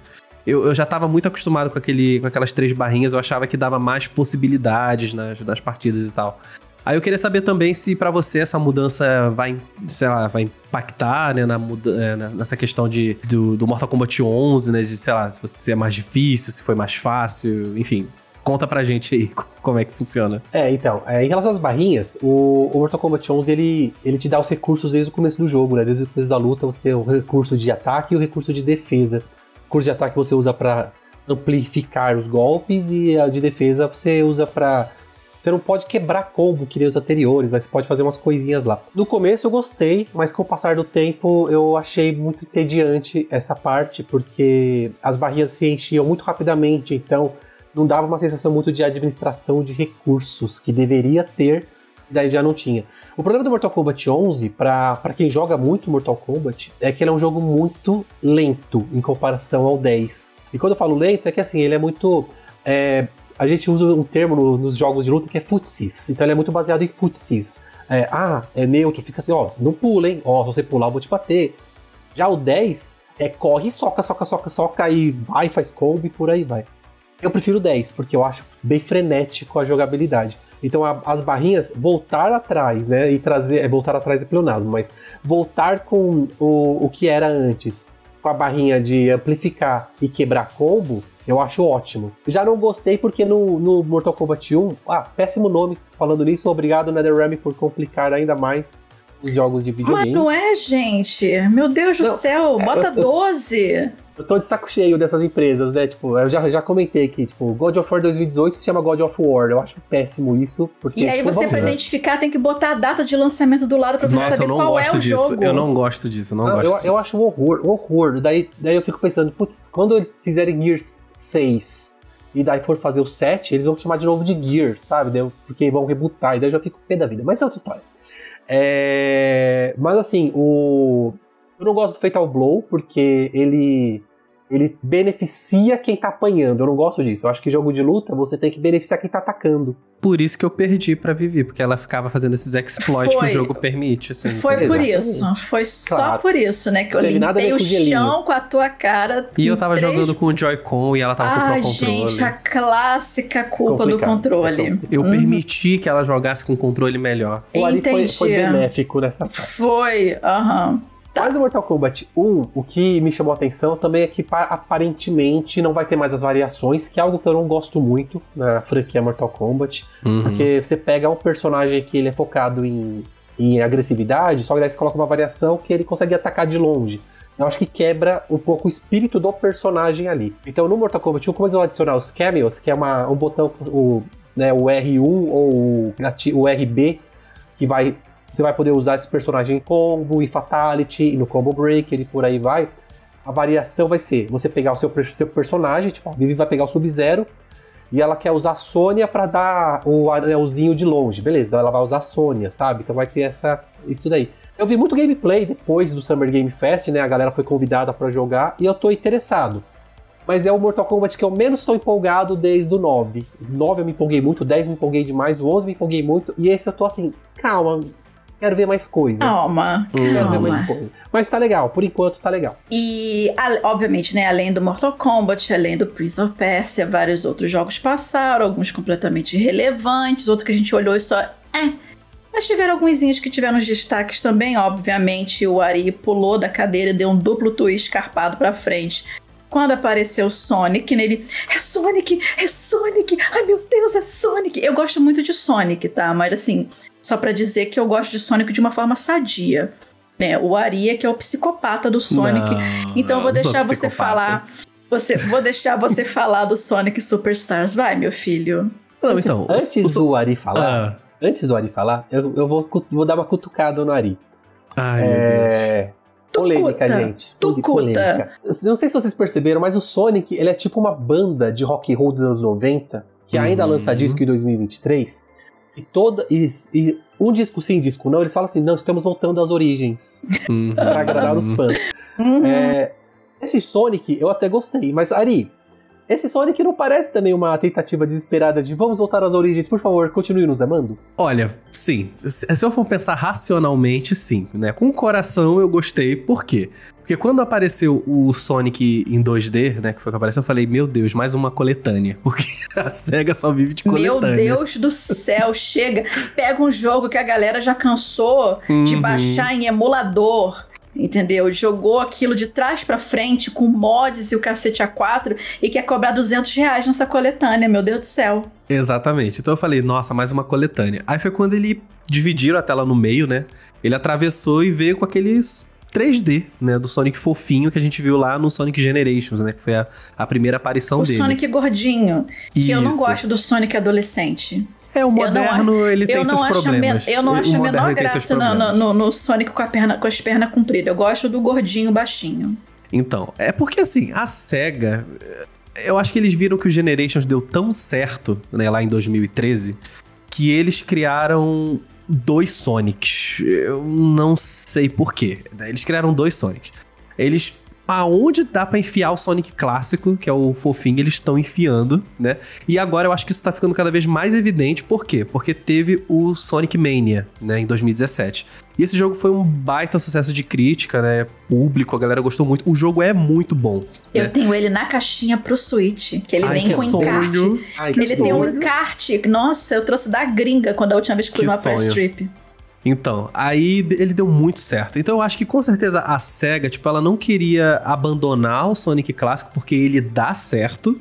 Speaker 2: Eu, eu já estava muito acostumado com, aquele, com aquelas três barrinhas, eu achava que dava mais possibilidades nas, nas partidas e tal. Aí eu queria saber também se para você essa mudança vai, sei lá, vai impactar, né, na é, nessa questão de, do, do Mortal Kombat 11, né, de, sei lá, se é mais difícil, se foi mais fácil, enfim. Conta pra gente aí como é que funciona.
Speaker 3: É, então, é, em relação às barrinhas, o, o, Mortal Kombat 11 ele, ele te dá os recursos desde o começo do jogo, né? Desde o começo da luta você tem o recurso de ataque e o recurso de defesa. O recurso de ataque você usa para amplificar os golpes e a de defesa você usa para você não pode quebrar combo que nem os anteriores, mas você pode fazer umas coisinhas lá. No começo eu gostei, mas com o passar do tempo eu achei muito entediante essa parte, porque as barrinhas se enchiam muito rapidamente, então não dava uma sensação muito de administração de recursos que deveria ter, e daí já não tinha. O problema do Mortal Kombat 11, para quem joga muito Mortal Kombat, é que ele é um jogo muito lento em comparação ao 10. E quando eu falo lento, é que assim, ele é muito. É, a gente usa um termo no, nos jogos de luta que é footsies, então ele é muito baseado em footsies. É, ah, é neutro, fica assim, ó, não pula, hein? Ó, se você pular, eu vou te bater. Já o 10 é corre, soca, soca, soca, soca, e vai, faz combo e por aí vai. Eu prefiro 10, porque eu acho bem frenético a jogabilidade. Então a, as barrinhas voltar atrás, né? E trazer. É, voltar atrás é pleonasmo, mas voltar com o, o que era antes, com a barrinha de amplificar e quebrar combo, eu acho ótimo. Já não gostei porque no, no Mortal Kombat 1, ah, péssimo nome falando nisso, obrigado NetherRealm por complicar ainda mais os jogos de videogame.
Speaker 1: Mas não é, gente? Meu Deus do não, céu, bota eu, eu, 12!
Speaker 3: Eu tô de saco cheio dessas empresas, né? Tipo, eu já, já comentei aqui, tipo, God of War 2018 se chama God of War. Eu acho péssimo isso, porque...
Speaker 1: E aí
Speaker 3: tipo,
Speaker 1: você, pra ver. identificar, tem que botar a data de lançamento do lado pra você Nossa, saber qual é o
Speaker 2: disso.
Speaker 1: jogo.
Speaker 2: Eu não gosto disso, não, não gosto
Speaker 3: eu,
Speaker 2: disso.
Speaker 3: Eu acho um horror, horror. Daí, daí eu fico pensando, putz, quando eles fizerem Gears 6 e daí for fazer o 7, eles vão chamar de novo de Gears, sabe? Daí, porque vão rebootar, e daí eu já fico pé da vida. Mas é outra história. É... Mas assim, o... eu não gosto do Fatal Blow, porque ele ele beneficia quem tá apanhando. Eu não gosto disso. Eu acho que jogo de luta você tem que beneficiar quem tá atacando.
Speaker 2: Por isso que eu perdi pra Vivi, porque ela ficava fazendo esses exploits que o jogo permite. Assim,
Speaker 1: foi por isso. Foi claro. só por isso, né? Que eu limpei o chão com a tua cara.
Speaker 2: E eu tava três... jogando com o Joy-Con e ela tava Ai, com o controle. gente,
Speaker 1: a clássica culpa Complicado. do controle.
Speaker 2: Eu uhum. permiti que ela jogasse com controle melhor.
Speaker 3: O Ali foi, foi benéfico nessa parte.
Speaker 1: Foi, aham. Uhum.
Speaker 3: Mas o Mortal Kombat 1, o que me chamou a atenção também é que aparentemente não vai ter mais as variações, que é algo que eu não gosto muito na franquia Mortal Kombat. Uhum. Porque você pega um personagem que ele é focado em, em agressividade, só que daí você coloca uma variação que ele consegue atacar de longe. Eu acho que quebra um pouco o espírito do personagem ali. Então no Mortal Kombat 1, como eles vão adicionar os cameos, que é uma, um botão, o, né, o R1 ou o, o RB, que vai você vai poder usar esse personagem em combo e fatality, e no combo breaker e por aí vai. A variação vai ser você pegar o seu, seu personagem, tipo, a Vivi vai pegar o Sub-Zero, e ela quer usar a Sônia pra dar o anelzinho de longe. Beleza, então ela vai usar a Sônia, sabe? Então vai ter essa, isso daí. Eu vi muito gameplay depois do Summer Game Fest, né? A galera foi convidada pra jogar e eu tô interessado. Mas é o Mortal Kombat que eu menos estou empolgado desde o 9. O 9 eu me empolguei muito, o 10 me empolguei demais, o 11 me empolguei muito, e esse eu tô assim, calma, quero ver mais coisa.
Speaker 1: Calma,
Speaker 3: Quero ver mais
Speaker 1: calma.
Speaker 3: coisa. Mas tá legal, por enquanto tá legal.
Speaker 1: E, obviamente, né, além do Mortal Kombat, além do Prince of Persia, vários outros jogos passaram, alguns completamente irrelevantes, outros que a gente olhou e só. É. Mas tiveram alguns que tiveram os destaques também, obviamente. O Ari pulou da cadeira e deu um duplo twist carpado pra frente. Quando apareceu Sonic, nele. É Sonic! É Sonic! Ai meu Deus, é Sonic! Eu gosto muito de Sonic, tá? Mas assim, só pra dizer que eu gosto de Sonic de uma forma sadia. né? o Ari é que é o psicopata do Sonic.
Speaker 2: Não,
Speaker 1: Então eu vou deixar você
Speaker 2: psicopata.
Speaker 1: falar. Você, vou deixar você falar do Sonic Superstars. Vai, meu filho.
Speaker 2: Não,
Speaker 3: antes
Speaker 2: então,
Speaker 3: antes
Speaker 2: o-
Speaker 3: do Ari falar,
Speaker 2: Ah,
Speaker 3: antes do Ari falar, eu, eu vou, vou dar uma cutucada no Ari.
Speaker 2: ai, meu Deus.
Speaker 3: É. Polêmica,
Speaker 1: Tucuta,
Speaker 3: gente.
Speaker 1: tucuta.
Speaker 3: Polêmica. Não sei se vocês perceberam, mas o Sonic, ele é tipo uma banda de rock and roll dos anos 90, que ainda
Speaker 2: Uhum.
Speaker 3: lança disco em 2023. E toda. E, e um disco sim, disco não, eles falam assim: não, estamos voltando às origens.
Speaker 2: Uhum.
Speaker 3: Pra agradar os fãs.
Speaker 1: Uhum.
Speaker 3: É, esse Sonic eu até gostei, mas Ari, esse Sonic não parece também uma tentativa desesperada de vamos voltar às origens, por favor, continue nos amando?
Speaker 2: Olha, sim. Se eu for pensar racionalmente, sim. Né? Com o coração eu gostei. Por quê? Porque quando apareceu o Sonic em 2D, né? Que foi que apareceu, eu falei, meu Deus, mais uma coletânea. Porque a SEGA só vive de
Speaker 1: Meu
Speaker 2: coletânea.
Speaker 1: Deus do céu, chega. Pega um jogo que a galera já cansou de
Speaker 2: Uhum.
Speaker 1: baixar em emulador. Entendeu? Jogou aquilo de trás pra frente com mods e o cacete A4 e quer cobrar 200 reais nessa coletânea, meu Deus do céu.
Speaker 2: Exatamente. Então eu falei, nossa, mais uma coletânea. Aí foi quando ele dividiram a tela no meio, né? Ele atravessou e veio com aqueles 3D, né? Do Sonic fofinho que a gente viu lá no Sonic Generations, né? Que foi a, a primeira aparição
Speaker 1: o
Speaker 2: dele.
Speaker 1: Sonic gordinho, que eu não
Speaker 2: Isso.
Speaker 1: gosto do Sonic adolescente.
Speaker 2: É, o moderno, ele tem
Speaker 1: eu
Speaker 2: seus problemas.
Speaker 1: men- eu não
Speaker 2: O
Speaker 1: acho a menor graça no, no- no- Sonic com, a perna, com as pernas compridas. Eu gosto do gordinho baixinho.
Speaker 2: Então, é porque assim, a SEGA. Eu acho que eles viram que o Generations deu tão certo, né, lá em 2013, que eles criaram dois Sonics. Eu não sei porquê. Eles criaram dois Sonics. Eles. Aonde dá pra enfiar o Sonic clássico, que é o fofinho, eles estão enfiando, né? E agora eu acho que isso tá ficando cada vez mais evidente. Por quê? Porque teve o Sonic Mania, né, em 2017. E esse jogo foi um baita sucesso de crítica, né? Público, a galera gostou muito. O jogo é muito bom.
Speaker 1: Eu
Speaker 2: né?
Speaker 1: tenho ele na caixinha pro Switch, que ele
Speaker 2: Ai,
Speaker 1: vem
Speaker 2: que
Speaker 1: com
Speaker 2: sonho.
Speaker 1: encarte.
Speaker 3: Ai,
Speaker 2: Que
Speaker 1: Ele tem um
Speaker 2: sonho.
Speaker 1: encarte. Nossa, eu trouxe da gringa quando a última vez que fui numa press
Speaker 2: sonho.
Speaker 1: trip.
Speaker 2: Então, aí ele deu muito certo. Então eu acho que com certeza a SEGA, tipo, ela não queria abandonar o Sonic clássico porque ele dá certo,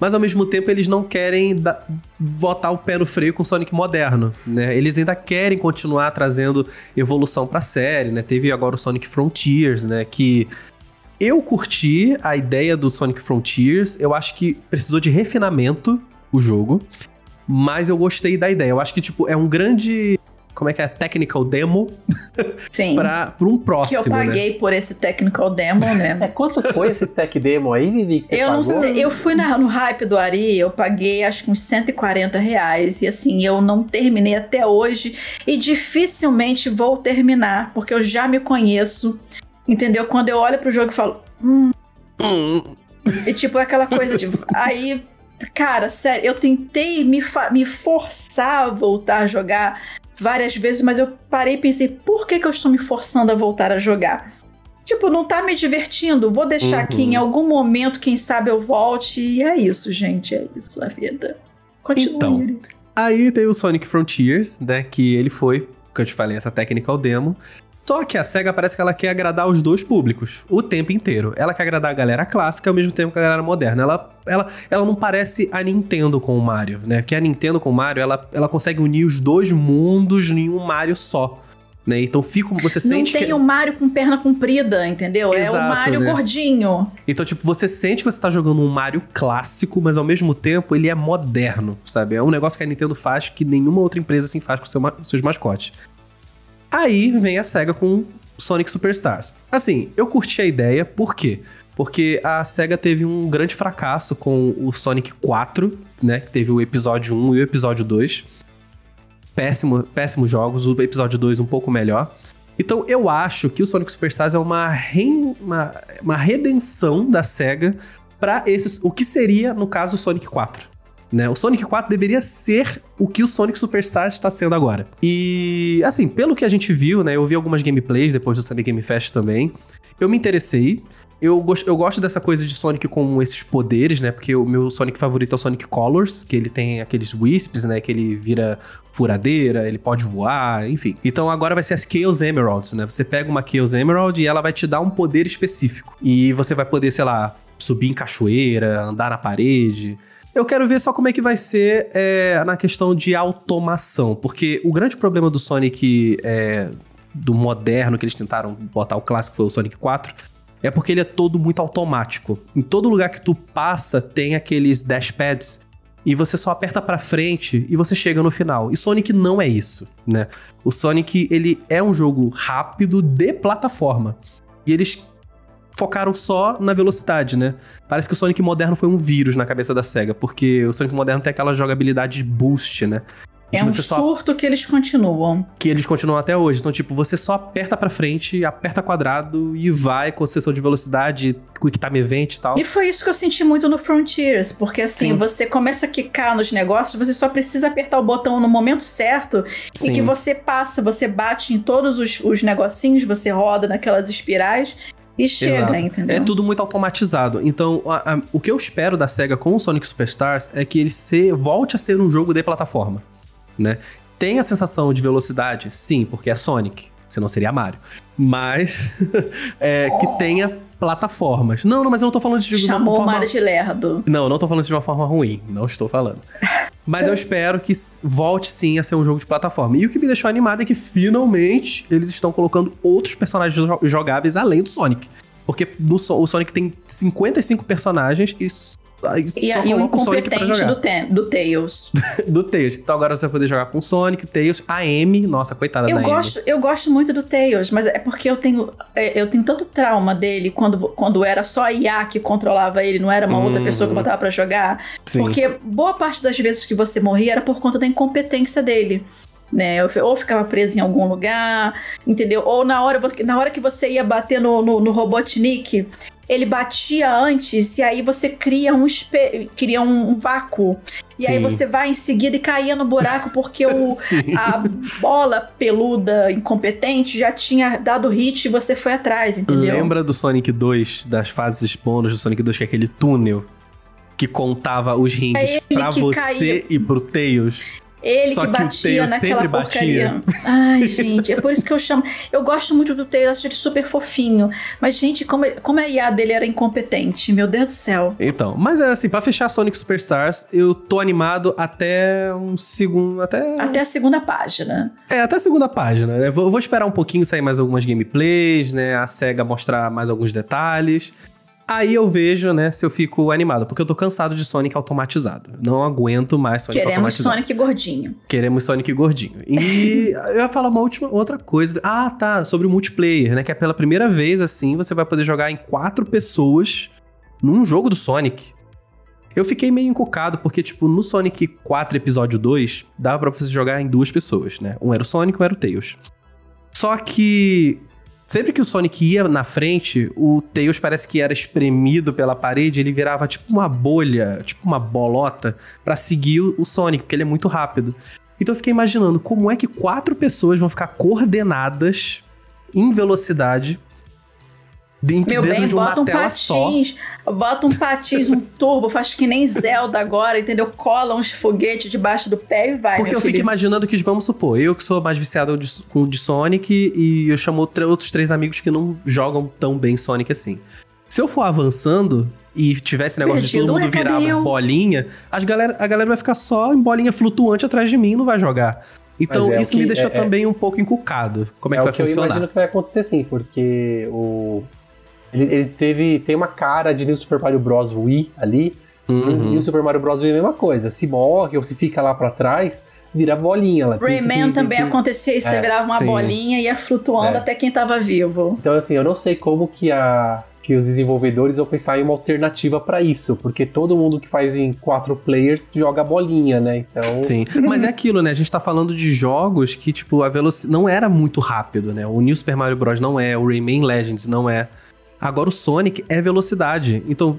Speaker 2: mas ao mesmo tempo eles não querem da- botar o pé no freio com o Sonic moderno, né? Eles ainda querem continuar trazendo evolução pra série, né? Teve agora o Sonic Frontiers, né, que eu curti a ideia do Sonic Frontiers, eu acho que precisou de refinamento o jogo, mas eu gostei da ideia. Eu acho que tipo é um grande como é que é? Technical demo
Speaker 1: Sim.
Speaker 2: pra, pra um
Speaker 1: que
Speaker 2: próximo,
Speaker 1: eu
Speaker 2: né?
Speaker 1: paguei por esse technical demo,
Speaker 3: É,
Speaker 1: né?
Speaker 3: quanto foi esse tech demo aí, Vivi, que você
Speaker 1: Eu não
Speaker 3: pagou?
Speaker 1: sei, eu fui na- no hype do Ari, eu paguei acho que uns 140 reais, e assim, eu não terminei até hoje, e dificilmente vou terminar, porque eu já me conheço, entendeu? Quando eu olho pro jogo e falo, hum,
Speaker 2: Hum,
Speaker 1: E tipo, é aquela coisa de. Aí, cara, sério, eu tentei me, me forçar a voltar a jogar várias vezes, mas eu parei e pensei, por que, que eu estou me forçando a voltar a jogar? Tipo, não tá me divertindo. Vou deixar
Speaker 2: Uhum.
Speaker 1: aqui em algum momento, quem sabe eu volte. E é isso, gente. É isso a vida. Continua.
Speaker 2: Então. Aí tem o Sonic Frontiers, né? Que ele foi, que eu te falei, essa technical demo. Só que a SEGA parece que ela quer agradar os dois públicos o tempo inteiro. Ela quer agradar a galera clássica ao mesmo tempo que a galera moderna. Ela, ela, ela não parece a Nintendo com o Mario, né? Porque a Nintendo com o Mario, ela, ela consegue unir os dois mundos em um Mario só. Né? Então fica, você
Speaker 1: Não
Speaker 2: sente
Speaker 1: tem
Speaker 2: que...
Speaker 1: o Mario com perna comprida, entendeu? é o
Speaker 2: Exato,
Speaker 1: Mario
Speaker 2: né?
Speaker 1: gordinho.
Speaker 2: Então, tipo, você sente que você tá jogando um Mario clássico, mas ao mesmo tempo ele é moderno, sabe? É um negócio que a Nintendo faz que nenhuma outra empresa assim faz com seu seus mascotes. Aí vem a SEGA com Sonic Superstars. Assim, eu curti a ideia, por quê? porque a SEGA teve um grande fracasso com o Sonic 4, né? Que teve o episódio 1 e o episódio 2. Péssimo, péssimos jogos, o episódio 2 um pouco melhor. Então eu acho que o Sonic Superstars é uma, re... uma, uma redenção da SEGA para esses. O que seria, no caso, o Sonic 4. Né? O Sonic 4 deveria ser o que o Sonic Superstars está sendo agora. E, assim, pelo que a gente viu, né? Eu vi algumas gameplays depois do Sonic Game Fest também. Eu me interessei. Eu, eu gosto dessa coisa de Sonic com esses poderes, né? Porque o meu Sonic favorito é o Sonic Colors, que ele tem aqueles wisps, né? Que ele vira furadeira, ele pode voar, enfim. Então agora vai ser as Chaos Emeralds, né? Você pega uma Chaos Emerald e ela vai te dar um poder específico. E você vai poder, sei lá, subir em cachoeira, andar na parede. Eu quero ver só como é que vai ser é, na questão de automação, porque o grande problema do Sonic é, do moderno que eles tentaram botar o clássico foi o Sonic 4 é porque ele é todo muito automático. Em todo lugar que tu passa tem aqueles dashpads e você só aperta para frente e você chega no final. E Sonic não é isso, né? O Sonic ele é um jogo rápido de plataforma. E eles focaram só na velocidade, né? Parece que o Sonic moderno foi um vírus na cabeça da SEGA, porque o Sonic moderno tem aquela jogabilidade boost, né?
Speaker 1: É um surto que eles continuam.
Speaker 2: Que eles continuam até hoje. Então, tipo, você só aperta pra frente, aperta quadrado e vai com sessão de velocidade, Quick Time Event e tal.
Speaker 1: E foi isso que eu senti muito no Frontiers, porque assim, Sim. você começa a quicar nos negócios, você só precisa apertar o botão no momento certo Sim. e que você passa, você bate em todos os, os negocinhos, você roda naquelas espirais e chega, Exato. entendeu?
Speaker 2: É tudo muito automatizado. Então, a, a, o que eu espero da SEGA com o Sonic Superstars é que ele se, volte a ser um jogo de plataforma né? Tem a sensação de velocidade? Sim, porque é Sonic. Senão seria Mario. Mas é, que tenha plataformas. Não, não, mas eu não tô falando de
Speaker 1: Chamou uma forma... Mario de lerdo.
Speaker 2: Não, não tô falando de uma forma ruim. Não estou falando. Mas eu espero que volte sim a ser um jogo de plataforma. E o que me deixou animado é que finalmente eles estão colocando outros personagens jogáveis além do Sonic. Porque no, o Sonic tem 55 personagens e
Speaker 1: e, só e o incompetente do, do Tails.
Speaker 2: do Tails. Então agora você vai poder jogar com Sonic, Tails, a Amy. Nossa, coitada
Speaker 1: eu
Speaker 2: da
Speaker 1: gosto,
Speaker 2: Amy.
Speaker 1: Eu gosto muito do Tails, mas é porque eu tenho, é, eu tenho tanto trauma dele quando, quando era só a IA que controlava ele, não era uma hum. outra pessoa que botava para jogar. Sim. Porque boa parte das vezes que você morria era por conta da incompetência dele né? Ou ficava preso em algum lugar, entendeu? Ou na hora, na hora que você ia bater no, no, no Robotnik, ele batia antes e aí você cria um, cria um, vácuo. E Sim. aí você vai em seguida e caía no buraco porque o, a bola peluda incompetente já tinha dado hit e você foi atrás, entendeu?
Speaker 2: Lembra do Sonic 2, das fases bônus do Sonic 2, que é aquele túnel que contava os rings é pra você caía. e pro Tails?
Speaker 1: Ele Só que, que batia naquela porcaria. Batia. Ai, gente, é por isso que eu chamo. Eu gosto muito do Taylor, acho ele super fofinho. Mas, gente, como, como a IA dele era incompetente, meu Deus do céu.
Speaker 2: Então, mas é assim, pra fechar Sonic Superstars, eu tô animado até um segundo. Até.
Speaker 1: Até a segunda página.
Speaker 2: É, até a segunda página. Né? Vou, vou esperar um pouquinho sair mais algumas gameplays, né? A SEGA mostrar mais alguns detalhes. Aí eu vejo, né, se eu fico animado, porque eu tô cansado de Sonic automatizado. Não aguento mais Sonic
Speaker 1: Queremos
Speaker 2: automatizado.
Speaker 1: Sonic gordinho.
Speaker 2: Queremos Sonic gordinho. E eu ia falar uma última outra coisa. Ah, tá, sobre o multiplayer, né, que é pela primeira vez assim, você vai poder jogar em quatro pessoas num jogo do Sonic. Eu fiquei meio encucado porque, tipo, no Sonic 4 episódio 2, dava pra você jogar em duas pessoas, né? Um era o Sonic, um era o Tails. Só que Sempre que o Sonic ia na frente, o Tails parece que era espremido pela parede, ele virava tipo uma bolha, tipo uma bolota, para seguir o Sonic, porque ele é muito rápido. Então eu fiquei imaginando como é que quatro pessoas vão ficar coordenadas em velocidade
Speaker 1: dentro, Meu bem, de uma bota um tela patins, só. Bota um patins, um turbo, faz que nem Zelda agora, entendeu? Cola uns foguetes debaixo do pé e vai.
Speaker 2: Porque eu filho. fico imaginando que, vamos supor, eu que sou mais viciado de, com de Sonic e eu chamo outros três amigos que não jogam tão bem Sonic assim. Se eu for avançando e tivesse negócio Perdido, de todo mundo virar uma bolinha, as galera, a galera vai ficar só em bolinha flutuante atrás de mim e não vai jogar. Então, é isso me deixou é, é, também um pouco encucado. Como é, é que vai funcionar? Eu imagino
Speaker 3: que vai acontecer sim, porque o, ele, ele, teve. Tem uma cara de New Super Mario Bros. Wii ali. Uhum. E o Super Mario Bros. Wii é a mesma coisa. Se morre ou se fica lá para trás, vira bolinha. Ela
Speaker 1: Rayman também acontecia isso, você
Speaker 3: É,
Speaker 1: virava uma
Speaker 2: sim.
Speaker 1: bolinha e ia flutuando
Speaker 3: É.
Speaker 1: até quem tava vivo.
Speaker 3: Então, assim, eu não sei como que a que os desenvolvedores vão pensar em uma alternativa pra isso, porque todo mundo que faz em quatro players joga bolinha, né? Então,
Speaker 2: Sim, mas é aquilo, né? A gente tá falando de jogos que, tipo, a velocidade não era muito rápido, né? O New Super Mario Bros. não é, o Rayman Legends não é. Agora o Sonic é velocidade. Então,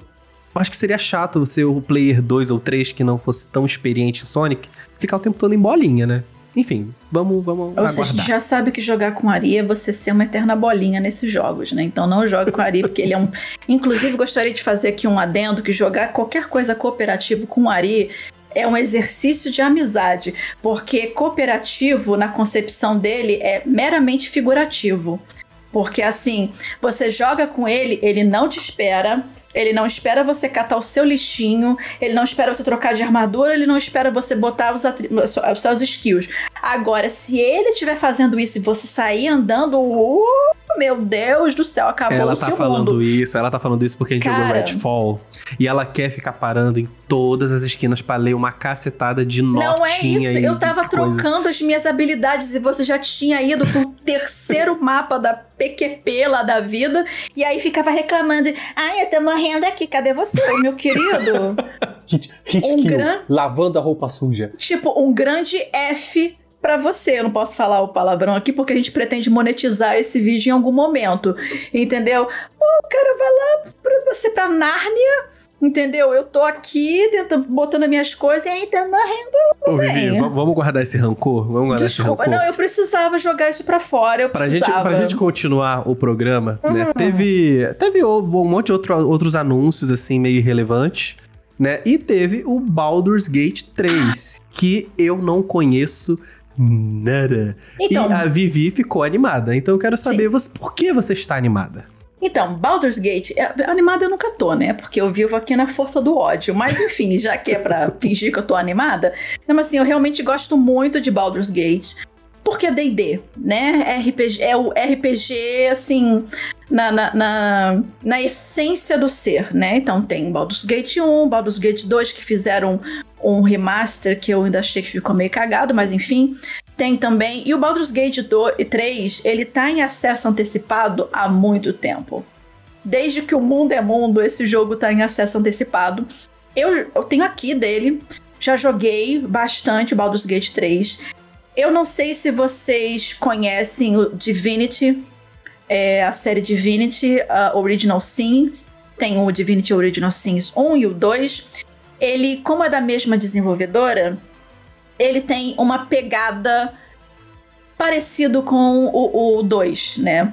Speaker 2: acho que seria chato ser o player 2 ou 3 que não fosse tão experiente em Sonic ficar o tempo todo em bolinha, né? Enfim, vamos, vamos
Speaker 1: Ou seja, a gente
Speaker 2: aguardar.
Speaker 1: já sabe que jogar com Ari é você ser uma eterna bolinha nesses jogos, né? Então não jogue com Ari, porque ele é um. Inclusive, gostaria de fazer aqui um adendo que jogar qualquer coisa cooperativo com Ari é um exercício de amizade, porque cooperativo, na concepção dele, é meramente figurativo. Porque assim, você joga com ele, ele não te espera, ele não espera você catar o seu lixinho, ele não espera você trocar de armadura, ele não espera você botar os, os seus skills. Agora, se ele estiver fazendo isso e você sair andando, uh, meu Deus do céu, acabou
Speaker 2: Ela
Speaker 1: o
Speaker 2: tá
Speaker 1: seu
Speaker 2: falando
Speaker 1: mundo.
Speaker 2: isso, ela tá falando isso porque a gente jogou
Speaker 1: Cara.
Speaker 2: Redfall e ela quer ficar parando em todas as esquinas pra ler uma cacetada de notinha
Speaker 1: Não é isso, eu tava trocando as minhas habilidades e você já tinha ido pro terceiro mapa da PQP lá da vida e aí ficava reclamando: ai, eu tô morrendo aqui, cadê você, meu querido?
Speaker 3: hit, hit
Speaker 1: Um
Speaker 3: kill,
Speaker 1: gran-
Speaker 3: lavando a roupa suja.
Speaker 1: tipo, um grande F pra você. Eu não posso falar o palavrão aqui porque a gente pretende monetizar esse vídeo em algum momento. Entendeu? Pô, o cara vai lá pra você pra Nárnia. Entendeu? Eu tô aqui tentando, botando as minhas coisas e aí tá morrendo.
Speaker 2: Ô, Vivi, vamos guardar esse rancor? Vamos guardar
Speaker 1: Desculpa,
Speaker 2: esse rancor?
Speaker 1: não, eu precisava jogar isso pra fora. Eu
Speaker 2: Pra gente,
Speaker 1: precisava.
Speaker 2: pra gente continuar o programa, né?
Speaker 1: Uhum.
Speaker 2: Teve, teve o- um monte de outro- outros anúncios, assim, meio irrelevantes, né? E teve o Baldur's Gate 3, que eu não conheço nada.
Speaker 1: Então,
Speaker 2: E a Vivi ficou animada. Então eu quero saber você, por que você está animada?
Speaker 1: Então, Baldur's Gate, é, animada eu nunca tô, né? Porque eu vivo aqui na força do ódio. Mas enfim, já que é pra fingir que eu tô animada, mas assim, eu realmente gosto muito de Baldur's Gate. Porque é D&D, né? RPG, é o RPG, assim, na, na, na, na essência do ser, né? Então tem Baldur's Gate 1, Baldur's Gate 2, que fizeram um remaster que eu ainda achei que ficou meio cagado, mas enfim. Tem também. E o Baldur's Gate 2 e 3, ele tá em acesso antecipado há muito tempo. Desde que o mundo é mundo, esse jogo tá em acesso antecipado. Eu, eu tenho aqui dele. Já joguei bastante o Baldur's Gate 3. Eu não sei se vocês conhecem o Divinity, é, a série Divinity uh, Original Sins. Tem o Divinity Original Sins 1 e o 2. Ele, como é da mesma desenvolvedora, ele tem uma pegada parecido com o, o 2, né?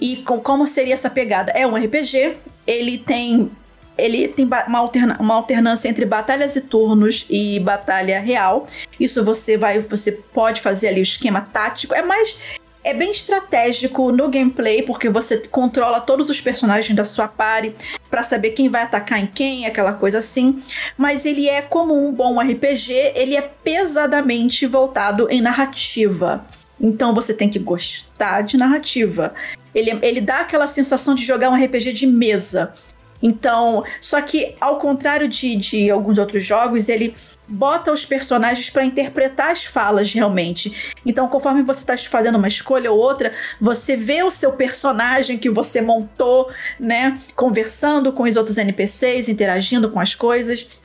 Speaker 1: E com, como seria essa pegada? É um RPG, ele tem ele tem uma, alterna- uma alternância entre batalhas e turnos e batalha real. Isso você vai, você pode fazer ali o esquema tático. É mais é bem estratégico no gameplay, porque você controla todos os personagens da sua party pra saber quem vai atacar em quem, aquela coisa assim. Mas ele é como um bom RPG, ele é pesadamente voltado em narrativa. Então você tem que gostar de narrativa. Ele, ele dá aquela sensação de jogar um RPG de mesa. Então, só que ao contrário de, de alguns outros jogos, ele bota os personagens para interpretar as falas realmente. Então, conforme você está fazendo uma escolha ou outra, você vê o seu personagem que você montou, né, conversando com os outros NPCs, interagindo com as coisas.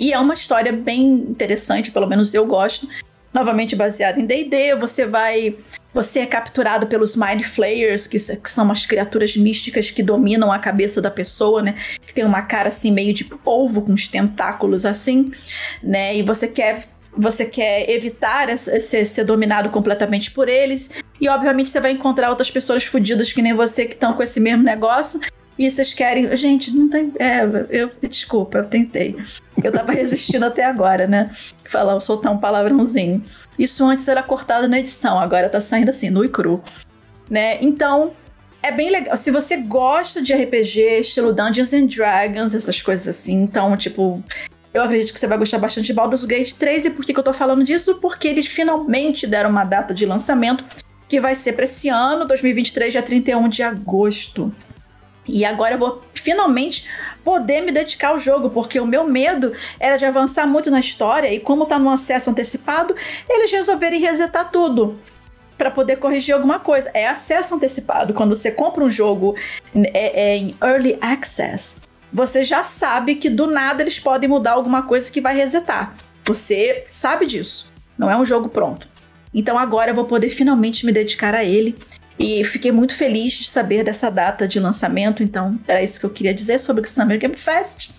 Speaker 1: E é uma história bem interessante, pelo menos eu gosto. Novamente baseada em D&D, você vai você é capturado pelos Mind Flayers, que, que são umas criaturas místicas que dominam a cabeça da pessoa, né? Que tem uma cara assim meio de polvo com os tentáculos assim, né? E você quer você quer evitar ser, ser dominado completamente por eles. E obviamente você vai encontrar outras pessoas fodidas que nem você que estão com esse mesmo negócio. E vocês querem. Gente, não tem. É, eu. Desculpa, eu tentei. Eu tava resistindo até agora, né? Falar, soltar um palavrãozinho. Isso antes era cortado na edição, agora tá saindo assim, nu e cru. Né? Então, é bem legal. Se você gosta de RPG, estilo Dungeons and Dragons, essas coisas assim, então, tipo. Eu acredito que você vai gostar bastante de Baldur's Gate 3. E por que, que eu tô falando disso? Porque eles finalmente deram uma data de lançamento que vai ser para esse ano, 2023, dia 31 de agosto. E agora eu vou finalmente poder me dedicar ao jogo, porque o meu medo era de avançar muito na história e como tá no acesso antecipado, eles resolverem resetar tudo para poder corrigir alguma coisa. É acesso antecipado. Quando você compra um jogo é, é em early access, você já sabe que do nada eles podem mudar alguma coisa que vai resetar. Você sabe disso. Não é um jogo pronto. Então agora eu vou poder finalmente me dedicar a ele. E fiquei muito feliz de saber dessa data de lançamento. Então era isso que eu queria dizer sobre o Summer Game Fest.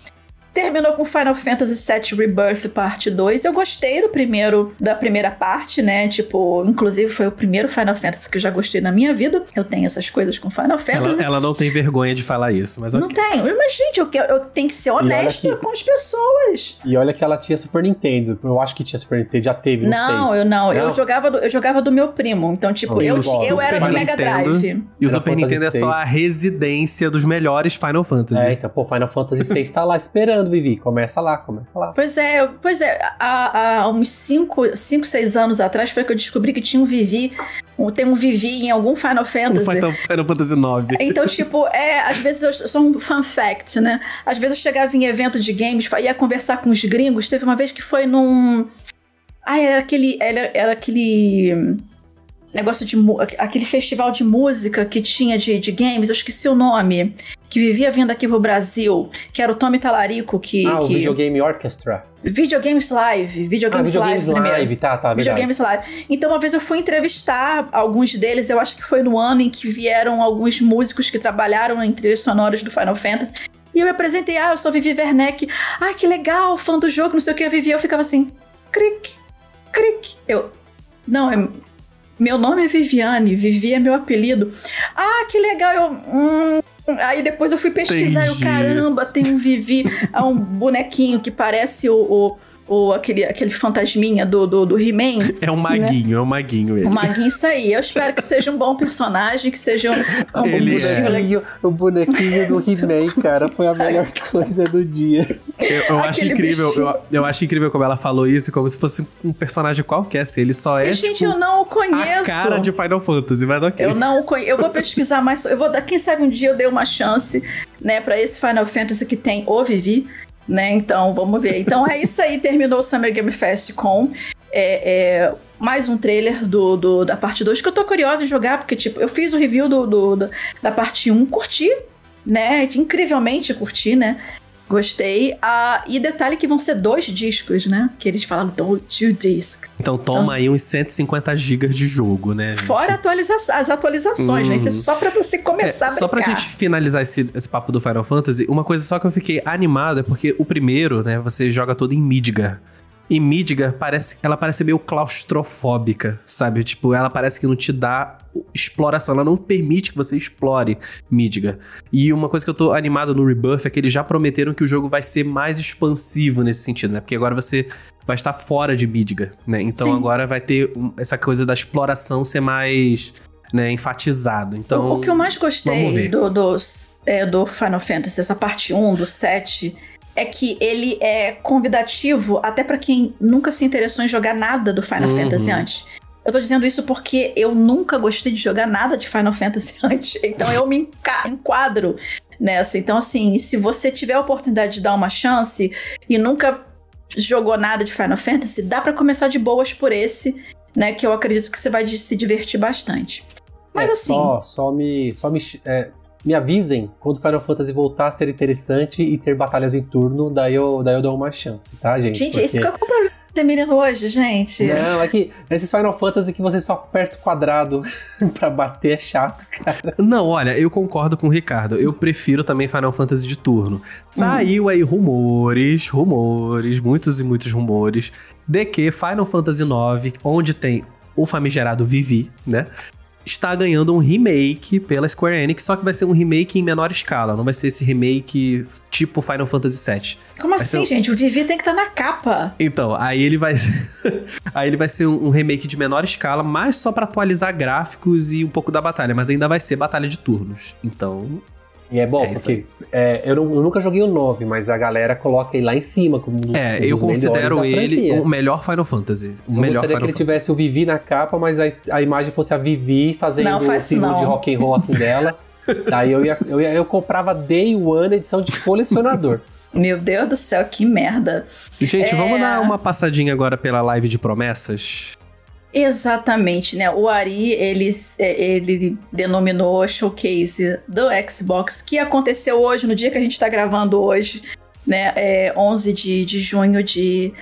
Speaker 1: Terminou com Final Fantasy VII Rebirth Parte 2. Eu gostei do primeiro, da primeira parte, né? Tipo, inclusive foi o primeiro Final Fantasy que eu já gostei na minha vida. Eu tenho essas coisas com Final Fantasy.
Speaker 2: Ela, ela não tem vergonha de falar isso, mas
Speaker 1: Não
Speaker 2: ok.
Speaker 1: tenho. Mas, gente, eu, eu tenho que ser honesta
Speaker 3: que-
Speaker 1: com as pessoas.
Speaker 3: E olha que ela tinha Super Nintendo. Eu acho que tinha Super Nintendo, já teve, não,
Speaker 1: Não,
Speaker 3: sei.
Speaker 1: eu não. Eu
Speaker 3: Não?
Speaker 1: jogava, do, eu jogava do meu primo. Então, tipo,
Speaker 3: Oh,
Speaker 1: eu, eu era do Mega
Speaker 2: Nintendo.
Speaker 1: Drive.
Speaker 2: E o
Speaker 3: Final
Speaker 2: Super Nintendo é só a residência dos melhores Final Fantasy.
Speaker 3: É, então, pô, Final Fantasy VI tá lá esperando, Vivi. Começa lá, começa lá.
Speaker 1: Pois é, pois é, há, há uns 5, 6 anos atrás foi que eu descobri que tinha um Vivi, um- tem um Vivi em algum Final Fantasy.
Speaker 2: Final, Final Fantasy IX.
Speaker 1: Então, tipo, é, às vezes eu sou um fun fact, né? Às vezes eu chegava em evento de games, ia conversar com os gringos. Teve uma vez que foi num. Ah, era aquele. Era, era aquele. Negócio de. Aquele festival de música que tinha de, de games, eu esqueci o nome. Que vivia vindo aqui pro Brasil, que era o Tommy Talarico, que.
Speaker 3: ah, o
Speaker 1: que...
Speaker 3: Videogame Orchestra.
Speaker 1: Videogames Live.
Speaker 3: Ah,
Speaker 1: Videogames,
Speaker 3: Videogames
Speaker 1: Live. primeiro.
Speaker 3: Live, tá, tá, verdade.
Speaker 1: Videogames Live. Então, uma vez eu fui entrevistar alguns deles, eu acho que foi no ano em que vieram alguns músicos que trabalharam em trilhas sonoras do Final Fantasy. E eu me apresentei, ah, eu sou Vivi Werneck. Ah, que legal, fã do jogo, não sei o que. Eu Vivi, eu ficava assim, cric, cric. Eu, não, é, meu nome é Viviane, Vivi é meu apelido. Ah, que legal, eu... hum. Aí depois eu fui pesquisar e caramba, tem um Vivi, é um bonequinho que parece o, o, o- aquele, aquele fantasminha do, do, do He-Man.
Speaker 2: É um maguinho, é um maguinho ele.
Speaker 1: O Maguinho, isso aí. Eu espero que seja um bom personagem, que seja um, um
Speaker 2: Ele
Speaker 1: bonequinho
Speaker 2: é.
Speaker 1: legal.
Speaker 3: O bonequinho do He-Man, cara, foi a melhor coisa do dia.
Speaker 2: Eu, eu acho incrível, eu, eu acho incrível como ela falou isso, como se fosse um personagem qualquer. Assim, ele só é
Speaker 1: E, gente,
Speaker 2: tipo,
Speaker 1: eu não o
Speaker 2: a
Speaker 1: conheço.
Speaker 2: cara de Final Fantasy, mas ok.
Speaker 1: Eu não o conheço. Eu vou pesquisar mais. Eu vou dar. Quem sabe um dia eu dei uma chance, né, pra esse Final Fantasy que tem o Vivi, né? Então, vamos ver. Então é isso aí. Terminou o Summer Game Fest com é, é, mais um trailer do, do- da parte 2 que eu tô curiosa em jogar, porque, tipo, eu fiz o review do, do- da- parte 1, curti, né? Incrivelmente curti, né? Gostei. Ah, e detalhe que vão ser dois discos, né? Que eles falaram do two discs.
Speaker 2: Então toma aí uns 150 gigas de jogo, né? gente?
Speaker 1: Fora atualiza as atualizações, né? Isso é
Speaker 2: Uhum.
Speaker 1: só pra você começar
Speaker 2: É,
Speaker 1: a
Speaker 2: só pra
Speaker 1: brincar.
Speaker 2: gente finalizar esse, esse papo do Final Fantasy, uma coisa só que eu fiquei animado é porque o primeiro, né, você joga todo em Midgar. E Midgar parece, ela parece meio claustrofóbica, sabe? Tipo, ela parece que não te dá exploração, ela não permite que você explore Midgar. E uma coisa que eu tô animado no Rebirth é que eles já prometeram que o jogo vai ser mais expansivo nesse sentido, né? Porque agora você vai estar fora de Midgar, né? Então
Speaker 1: Sim.
Speaker 2: agora vai ter essa coisa da exploração ser mais, né, enfatizado. Então,
Speaker 1: o, que eu mais gostei do, dos, é, do Final Fantasy, essa parte 1, do 7, é que ele é convidativo até pra quem nunca se interessou em jogar nada do Final
Speaker 2: Uhum.
Speaker 1: Fantasy antes. Eu tô dizendo isso porque eu nunca gostei de jogar nada de Final Fantasy antes. Então eu me enquadro nessa. Então, assim, se você tiver a oportunidade de dar uma chance e nunca jogou nada de Final Fantasy, dá pra começar de boas por esse, né? Que eu acredito que você vai se divertir bastante. Mas
Speaker 3: É,
Speaker 1: assim.
Speaker 3: Só, só me, só me, é, me avisem quando Final Fantasy voltar a ser interessante e ter batalhas em turno, daí eu, daí eu dou uma chance, tá, gente?
Speaker 1: Gente,
Speaker 3: Porque-
Speaker 1: esse que é o problema menino hoje, gente.
Speaker 3: Não, é que esses Final Fantasy que você só aperta o quadrado pra bater é chato, cara.
Speaker 2: Não, olha, eu concordo com o Ricardo. Eu prefiro também Final Fantasy de turno. Saiu aí rumores, rumores, muitos e muitos rumores, de que Final Fantasy IX, onde tem o famigerado Vivi, né? Está ganhando um remake pela Square Enix, só que vai ser um remake em menor escala, não vai ser esse remake tipo Final Fantasy VII.
Speaker 1: Como
Speaker 2: Vai
Speaker 1: assim, gente? O Vivi tem que estar na capa.
Speaker 2: Então, aí ele vai aí ele vai ser um, um remake de menor escala, mas só pra atualizar gráficos e um pouco da batalha, mas ainda vai ser batalha de turnos. Então,
Speaker 3: E é bom,
Speaker 2: É
Speaker 3: porque é, eu, não- eu nunca joguei o 9, mas a galera coloca ele lá em cima. Como um dos-
Speaker 2: É,
Speaker 3: um
Speaker 2: eu considero ele o melhor Final Fantasy. O
Speaker 3: Eu
Speaker 2: melhor
Speaker 3: gostaria
Speaker 2: Final
Speaker 3: que ele
Speaker 2: Fantasy.
Speaker 3: tivesse o Vivi na capa, mas a, a imagem fosse a Vivi fazendo
Speaker 1: Não,
Speaker 3: o símbolo de rock and roll assim dela. Daí eu, ia, eu, ia, eu comprava Day One edição de colecionador.
Speaker 1: Meu Deus do céu, que merda.
Speaker 2: Gente,
Speaker 1: É.
Speaker 2: vamos dar uma passadinha agora pela live de promessas?
Speaker 1: Exatamente, né? O Ari, ele, ele denominou a showcase do Xbox, que aconteceu hoje, no dia que a gente tá gravando hoje, né? É 11 de, de junho de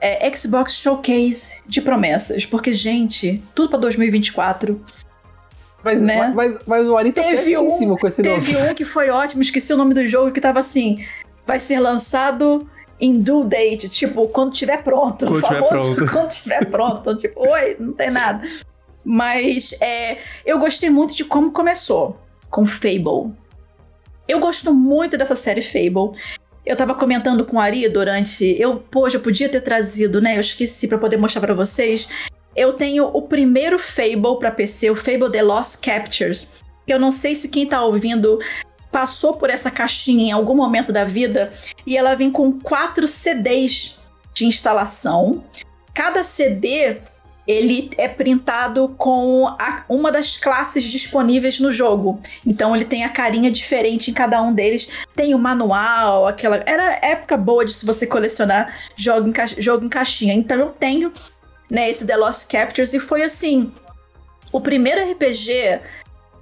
Speaker 1: é, Xbox Showcase de promessas. Porque, gente, tudo pra 2024.
Speaker 3: Mas,
Speaker 1: Né?
Speaker 3: mas, mas o Ari tá
Speaker 1: Teve
Speaker 3: certíssimo com esse nome.
Speaker 1: Teve um que foi ótimo, esqueci o nome do jogo, que tava assim: vai ser lançado em due date, tipo, quando tiver pronto.
Speaker 2: Quando
Speaker 1: o
Speaker 2: tiver
Speaker 1: famoso
Speaker 2: pronto.
Speaker 1: quando tiver pronto. Então, tipo, oi, não tem nada. Mas é, eu gostei muito de como começou com Fable. Eu gosto muito dessa série Fable. Eu tava comentando com o Ari durante. Eu, poxa, eu podia ter trazido, né? Eu esqueci pra poder mostrar pra vocês. Eu tenho o primeiro Fable pra PC, o Fable The Lost Captures. Eu não sei se quem tá ouvindo passou por essa caixinha em algum momento da vida e ela vem com quatro CDs de instalação. Cada CD ele é printado com a- uma das classes disponíveis no jogo. Então ele tem a carinha diferente em cada um deles. Tem o manual, aquela. Era época boa de se você colecionar jogo em, jogo em caixinha. Então eu tenho né, esse The Lost Captures e foi assim. O primeiro RPG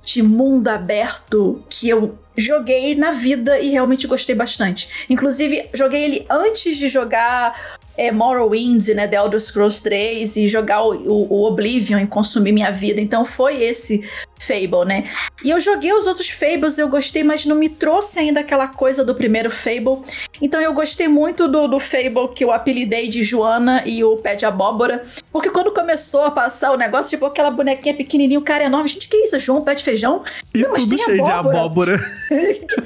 Speaker 1: de mundo aberto que eu joguei na vida e realmente gostei bastante. Inclusive, joguei ele antes de jogar é, Morrowind, né, The Elder Scrolls 3 e jogar o, o- Oblivion e consumir minha vida. Então foi esse Fable, né? E eu joguei os outros Fables, eu gostei, mas não me trouxe ainda aquela coisa do primeiro Fable. Então eu gostei muito do, do Fable que eu apelidei de Joana e o Pé de Abóbora. Porque quando começou a passar o negócio, tipo aquela bonequinha pequenininha, o cara é enorme. Gente, que isso? É João Pé de Feijão?
Speaker 2: E
Speaker 1: Não, mas
Speaker 2: tudo
Speaker 1: tem
Speaker 2: cheio
Speaker 1: abóbora.
Speaker 2: de abóbora.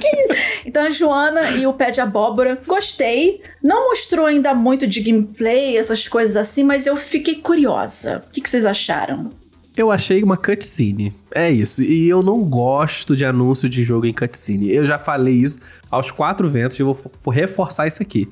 Speaker 1: Então a Joana e o Pé de Abóbora, gostei. Não mostrou ainda muito de gameplay, essas coisas assim, mas eu fiquei curiosa. O que, que vocês acharam?
Speaker 2: Eu achei uma cutscene. É isso. E eu não gosto de anúncio de jogo em cutscene. Eu já falei isso aos quatro ventos e vou reforçar isso aqui.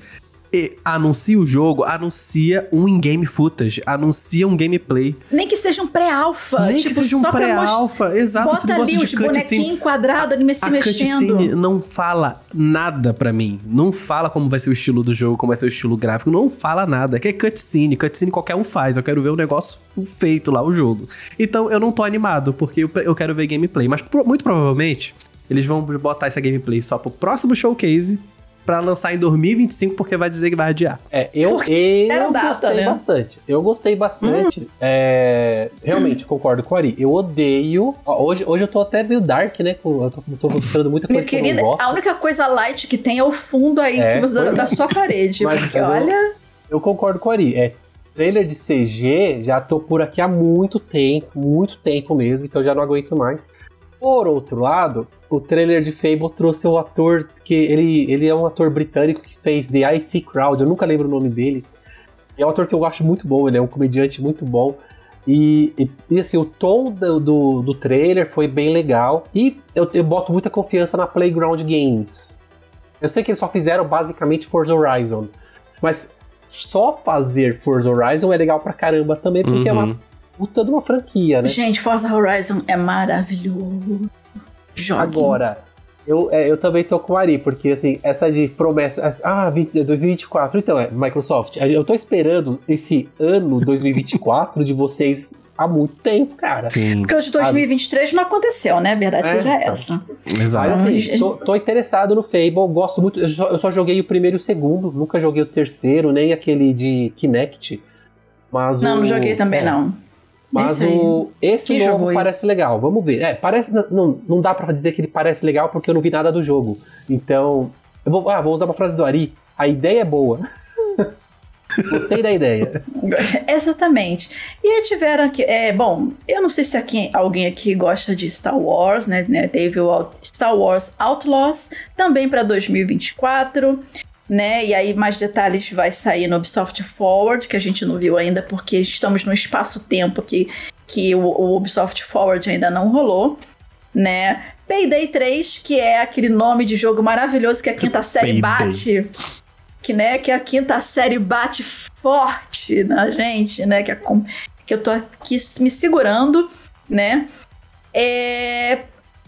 Speaker 2: E anuncia o jogo, anuncia um in-game footage, anuncia um gameplay.
Speaker 1: Nem que seja um pré-alpha.
Speaker 2: Nem
Speaker 1: tipo,
Speaker 2: que seja um pré-alpha. Exato, esse
Speaker 1: Bota
Speaker 2: negócio
Speaker 1: ali
Speaker 2: de
Speaker 1: os
Speaker 2: cutscene.
Speaker 1: bonequinhos quadrados ali se
Speaker 2: A
Speaker 1: mexendo.
Speaker 2: cutscene não fala nada pra mim. Não fala como vai ser o estilo do jogo, como vai ser o estilo gráfico. Não fala nada. Que é cutscene. Cutscene qualquer um faz. Eu quero ver o negócio feito lá, o jogo. Então eu não tô animado, porque eu, eu quero ver gameplay. Mas pro- muito provavelmente eles vão botar essa gameplay só pro próximo showcase pra lançar em 2025, porque vai dizer que vai adiar.
Speaker 3: É, eu, eu
Speaker 1: data,
Speaker 3: gostei
Speaker 1: né?
Speaker 3: bastante. Eu gostei bastante. É, realmente, concordo com o Ari. Eu odeio. ó, hoje, hoje eu tô até meio dark, né? Eu tô, tô mostrando muita
Speaker 1: Minha
Speaker 3: coisa que eu
Speaker 1: querida,
Speaker 3: não gosto.
Speaker 1: a única coisa light que tem é o fundo aí
Speaker 3: É,
Speaker 1: que você, da,
Speaker 3: é.
Speaker 1: da sua parede.
Speaker 3: Mas-
Speaker 1: porque
Speaker 3: mas eu-
Speaker 1: olha.
Speaker 3: Eu concordo com o Ari. É, trailer de CG, já tô por aqui há muito tempo, muito tempo mesmo, então já não aguento mais. Por outro lado, o trailer de Fable trouxe o ator que ele, ele é um ator britânico que fez The IT Crowd, eu nunca lembro o nome dele. É um ator que eu acho muito bom, ele é um comediante muito bom. E, e, e, assim, o tom do, do, do trailer foi bem legal. E eu, eu boto muita confiança na Playground Games. Eu sei que eles só fizeram basicamente Forza Horizon. Mas só fazer Forza Horizon é legal pra caramba também, porque é
Speaker 2: Uhum.
Speaker 3: uma puta de uma franquia, né?
Speaker 1: Gente, Forza Horizon é maravilhoso. Jogue.
Speaker 3: Agora, eu, é, eu também tô com o Ari, porque assim, essa de promessa. Ah, 20 2024. Então, é, Microsoft, eu tô esperando esse ano 2024 de vocês há muito tempo, cara.
Speaker 2: Sim,
Speaker 1: Porque o de 2023 não aconteceu, né? Verdade
Speaker 3: É,
Speaker 1: seja
Speaker 3: então.
Speaker 1: essa.
Speaker 3: Mas
Speaker 2: exato.
Speaker 3: assim,
Speaker 1: Gente.
Speaker 3: tô, tô interessado no Fable, gosto muito. Eu só, eu só joguei o primeiro e o segundo, nunca joguei o terceiro, nem aquele de Kinect. Mas
Speaker 1: Não,
Speaker 3: o,
Speaker 1: não joguei também,
Speaker 3: é,
Speaker 1: não.
Speaker 3: Mas o, esse
Speaker 1: Que
Speaker 3: novo
Speaker 1: jogo é
Speaker 3: parece legal, vamos ver. É, parece. Não, não dá pra dizer que ele parece legal porque eu não vi nada do jogo. Então. Eu vou, ah, vou usar uma frase do Ari. A ideia é boa. Gostei da ideia.
Speaker 1: Exatamente. E aí tiveram aqui. É, bom, eu não sei se aqui, alguém aqui gosta de Star Wars, né? né, Teve o Star Wars Outlaws, também para 2024. Né? E aí mais detalhes vai sair no Ubisoft Forward, que a gente não viu ainda, porque estamos no espaço-tempo que, que o, o Ubisoft Forward ainda não rolou, né? Payday 3, que é aquele nome de jogo maravilhoso que a quinta série
Speaker 2: Payday.
Speaker 1: bate que né que a quinta série bate forte na gente, né? Que, a com- que eu tô aqui me segurando, né? É,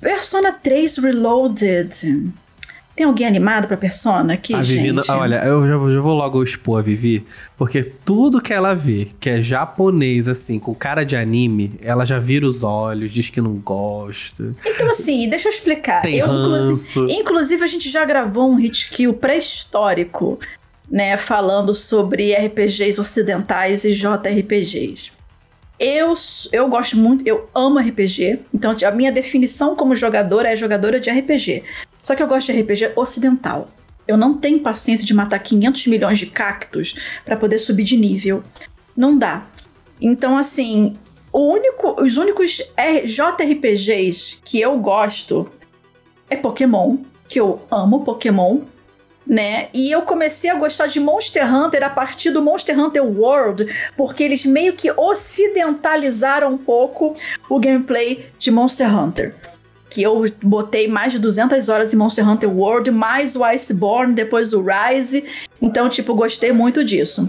Speaker 1: Persona 3 Reloaded. Tem alguém animado pra Persona aqui,
Speaker 2: a Vivi,
Speaker 1: gente?
Speaker 2: não- ah, olha, eu já, vou- já vou logo expor a Vivi, porque tudo que ela vê, que é japonês, assim, com cara de anime, ela já vira os olhos, diz que não gosta,
Speaker 1: Então, assim, deixa eu explicar.
Speaker 2: tem
Speaker 1: eu, inclusive,
Speaker 2: ranço.
Speaker 1: inclusive, a gente já gravou um hit kill pré-histórico, né? Falando sobre RPGs ocidentais e JRPGs. Eu, eu gosto muito, eu amo RPG. Então, a minha definição como jogadora é jogadora de RPG. Só que eu gosto de RPG ocidental. Eu não tenho paciência de matar 500 milhões de cactos pra poder subir de nível. Não dá. Então, assim, único, os únicos JRPGs que eu gosto é Pokémon, que eu amo Pokémon, né? E eu comecei a gostar de Monster Hunter a partir do Monster Hunter World, porque eles meio que ocidentalizaram um pouco o gameplay de Monster Hunter. Que eu botei mais de 200 horas em Monster Hunter World, mais o Iceborne, depois o Rise. Então, tipo, gostei muito disso.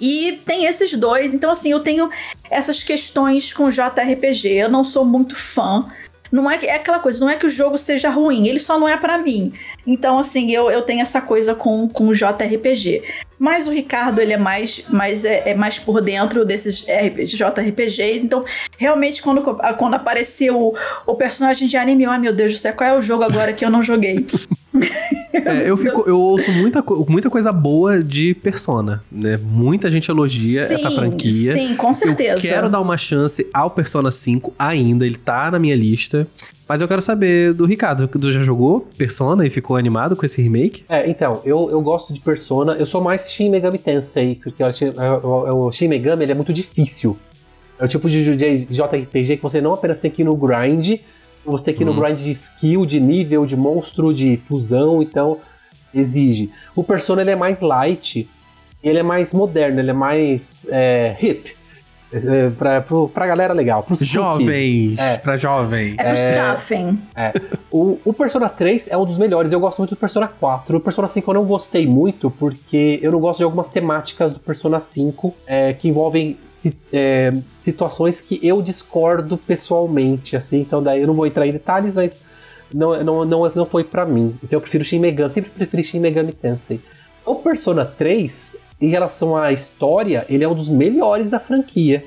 Speaker 1: E tem esses dois, então assim, eu tenho essas questões com JRPG. Eu não sou muito fã. Não é, que- é aquela coisa, não é que o jogo seja ruim, ele só não é pra mim. Então, assim, eu, eu tenho essa coisa com, com o JRPG. Mas o Ricardo, ele é mais, mais, é, é mais por dentro desses RPG, JRPGs. Então, realmente, quando, quando apareceu o, o personagem de anime, eu, ai meu Deus do céu, qual é o jogo agora que eu não joguei?
Speaker 2: É, eu, fico, eu ouço muita, muita coisa boa de Persona, né? Muita gente elogia
Speaker 1: Sim,
Speaker 2: essa franquia.
Speaker 1: Sim, com certeza.
Speaker 2: Eu quero dar uma chance ao Persona 5 ainda, ele tá na minha lista. Mas eu quero saber do Ricardo, tu já jogou Persona e ficou animado com esse remake?
Speaker 3: É, então, eu, eu gosto de Persona, eu sou mais Shin Megami Tensei, porque o, Shin- o, o Shin Megami ele é muito difícil. É o tipo de, de JRPG que você não apenas tem que ir no grind, você tem que ir no
Speaker 2: Uhum.
Speaker 3: grind de skill, de nível, de monstro, de fusão, então exige. O Persona ele é mais light, ele é mais moderno, ele é mais é, hip. É, pra, pro, pra galera legal, pros.
Speaker 2: Jovens,
Speaker 3: É.
Speaker 2: pra jovens.
Speaker 1: É pro Staffen.
Speaker 3: O, o Persona 3 é um dos melhores, eu gosto muito do Persona 4. O Persona 5 eu não gostei muito, porque eu não gosto de algumas temáticas do Persona 5 é, que envolvem si- é, situações que eu discordo pessoalmente, assim, então daí eu não vou entrar em detalhes, mas não, não, não, não foi pra mim. Então eu prefiro Shin Megami, sempre preferi Shin Megami Tensei. O Persona 3, em relação à história, ele é um dos melhores da franquia.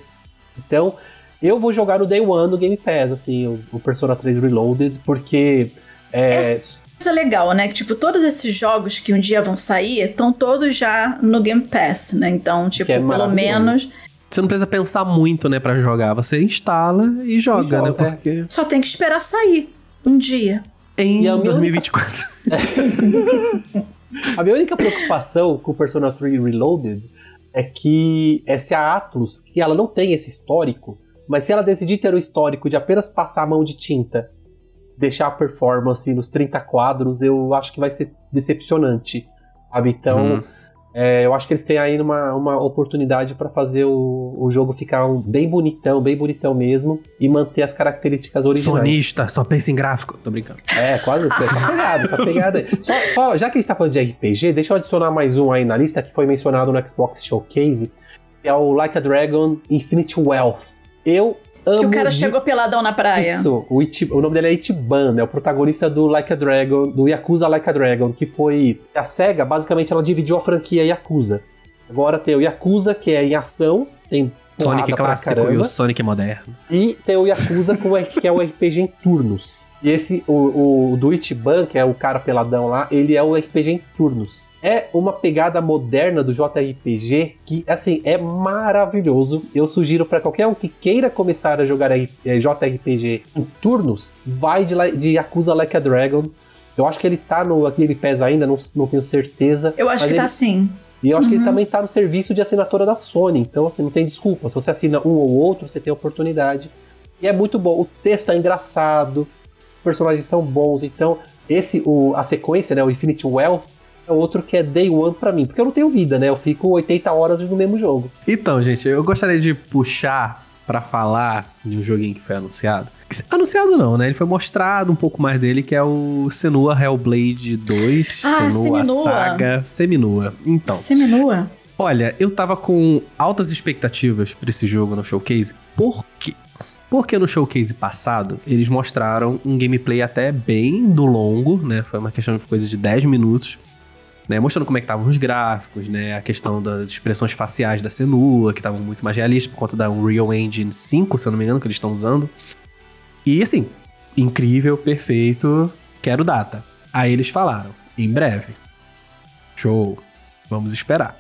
Speaker 3: Então, eu vou jogar no Day One no Game Pass, assim, o, o Persona 3 Reloaded, porque. É,
Speaker 1: Coisa legal, né? Que, tipo, todos esses jogos que um dia vão sair estão todos já no Game Pass, né? Então, tipo,
Speaker 3: é
Speaker 1: pelo menos
Speaker 2: Você não precisa pensar muito, né, pra jogar. Você instala e joga,
Speaker 3: joga,
Speaker 2: né?
Speaker 3: é.
Speaker 2: Porque
Speaker 1: só tem que esperar sair um dia.
Speaker 2: em
Speaker 3: E a minha
Speaker 2: 2024.
Speaker 3: A minha única preocupação com o Persona 3 Reloaded é que é se a Atlus, que ela não tem esse histórico, mas se ela decidir ter o histórico de apenas passar a mão de tinta, deixar a performance nos 30 quadros, eu acho que vai ser decepcionante. Sabe? Então,
Speaker 2: Hum.
Speaker 3: É, eu acho que eles têm aí uma, uma oportunidade para fazer o, o jogo ficar um- bem bonitão, bem bonitão mesmo, e manter as características originais.
Speaker 2: Sonista, só pensa em gráfico. Tô brincando.
Speaker 3: É, quase isso. Essa pegada, essa pegada aí. Só, só- já que a gente tá falando de RPG, deixa eu adicionar mais um aí na lista que foi mencionado no Xbox Showcase, que é o Like a Dragon Infinite Wealth. Eu amo
Speaker 1: que o cara
Speaker 3: de-
Speaker 1: chegou peladão na praia.
Speaker 3: isso, o, Ichi- o nome dele é Ichiban, é o protagonista do Like a Dragon, do Yakuza Like a Dragon, que foi a SEGA, basicamente ela dividiu a franquia Yakuza. Agora tem o Yakuza, que é em ação, tem
Speaker 2: Sonic clássico e o Sonic moderno.
Speaker 3: E tem o Yakuza, com o- que é o RPG em turnos. E esse, o, o do Ichiban, que é o cara peladão lá, ele é o RPG em turnos. É uma pegada moderna do JRPG que, assim, é maravilhoso. Eu sugiro para qualquer um que queira começar a jogar eh, JRPG em turnos, vai de, de Yakuza Like a Dragon. Eu acho que ele tá no Game Pass ainda, não, não tenho certeza.
Speaker 1: Eu acho que tá
Speaker 3: ele-
Speaker 1: assim.
Speaker 3: E eu acho que ele
Speaker 1: Uhum.
Speaker 3: também tá no serviço de assinatura da Sony, então assim, não tem desculpa. Se você assina um ou outro, você tem a oportunidade. E é muito bom. O texto é engraçado, os personagens são bons, então esse, o, a sequência, né, o Infinite Wealth, é outro que é Day One pra mim, porque eu não tenho vida, né? Eu fico 80 horas no mesmo jogo.
Speaker 2: Então, gente, eu gostaria de puxar pra falar de um joguinho que foi anunciado. Anunciado não, né? Ele foi mostrado um pouco mais dele, que é o Senua Hellblade 2.
Speaker 1: Ah,
Speaker 2: Senua
Speaker 1: Seminua.
Speaker 2: Saga Seminua. Então,
Speaker 1: Seminua.
Speaker 2: olha, eu tava com altas expectativas pra esse jogo no showcase. Por quê? Porque no showcase passado, eles mostraram um gameplay até bem do longo, né? Foi uma questão de coisa de 10 minutos. Né, mostrando como é que estavam os gráficos, né, a questão das expressões faciais da Senua, que estavam muito mais realistas por conta da Unreal Engine 5, se eu não me engano, que eles estão usando. E assim, incrível, perfeito, quero data. Aí eles falaram, em breve. Show, vamos esperar.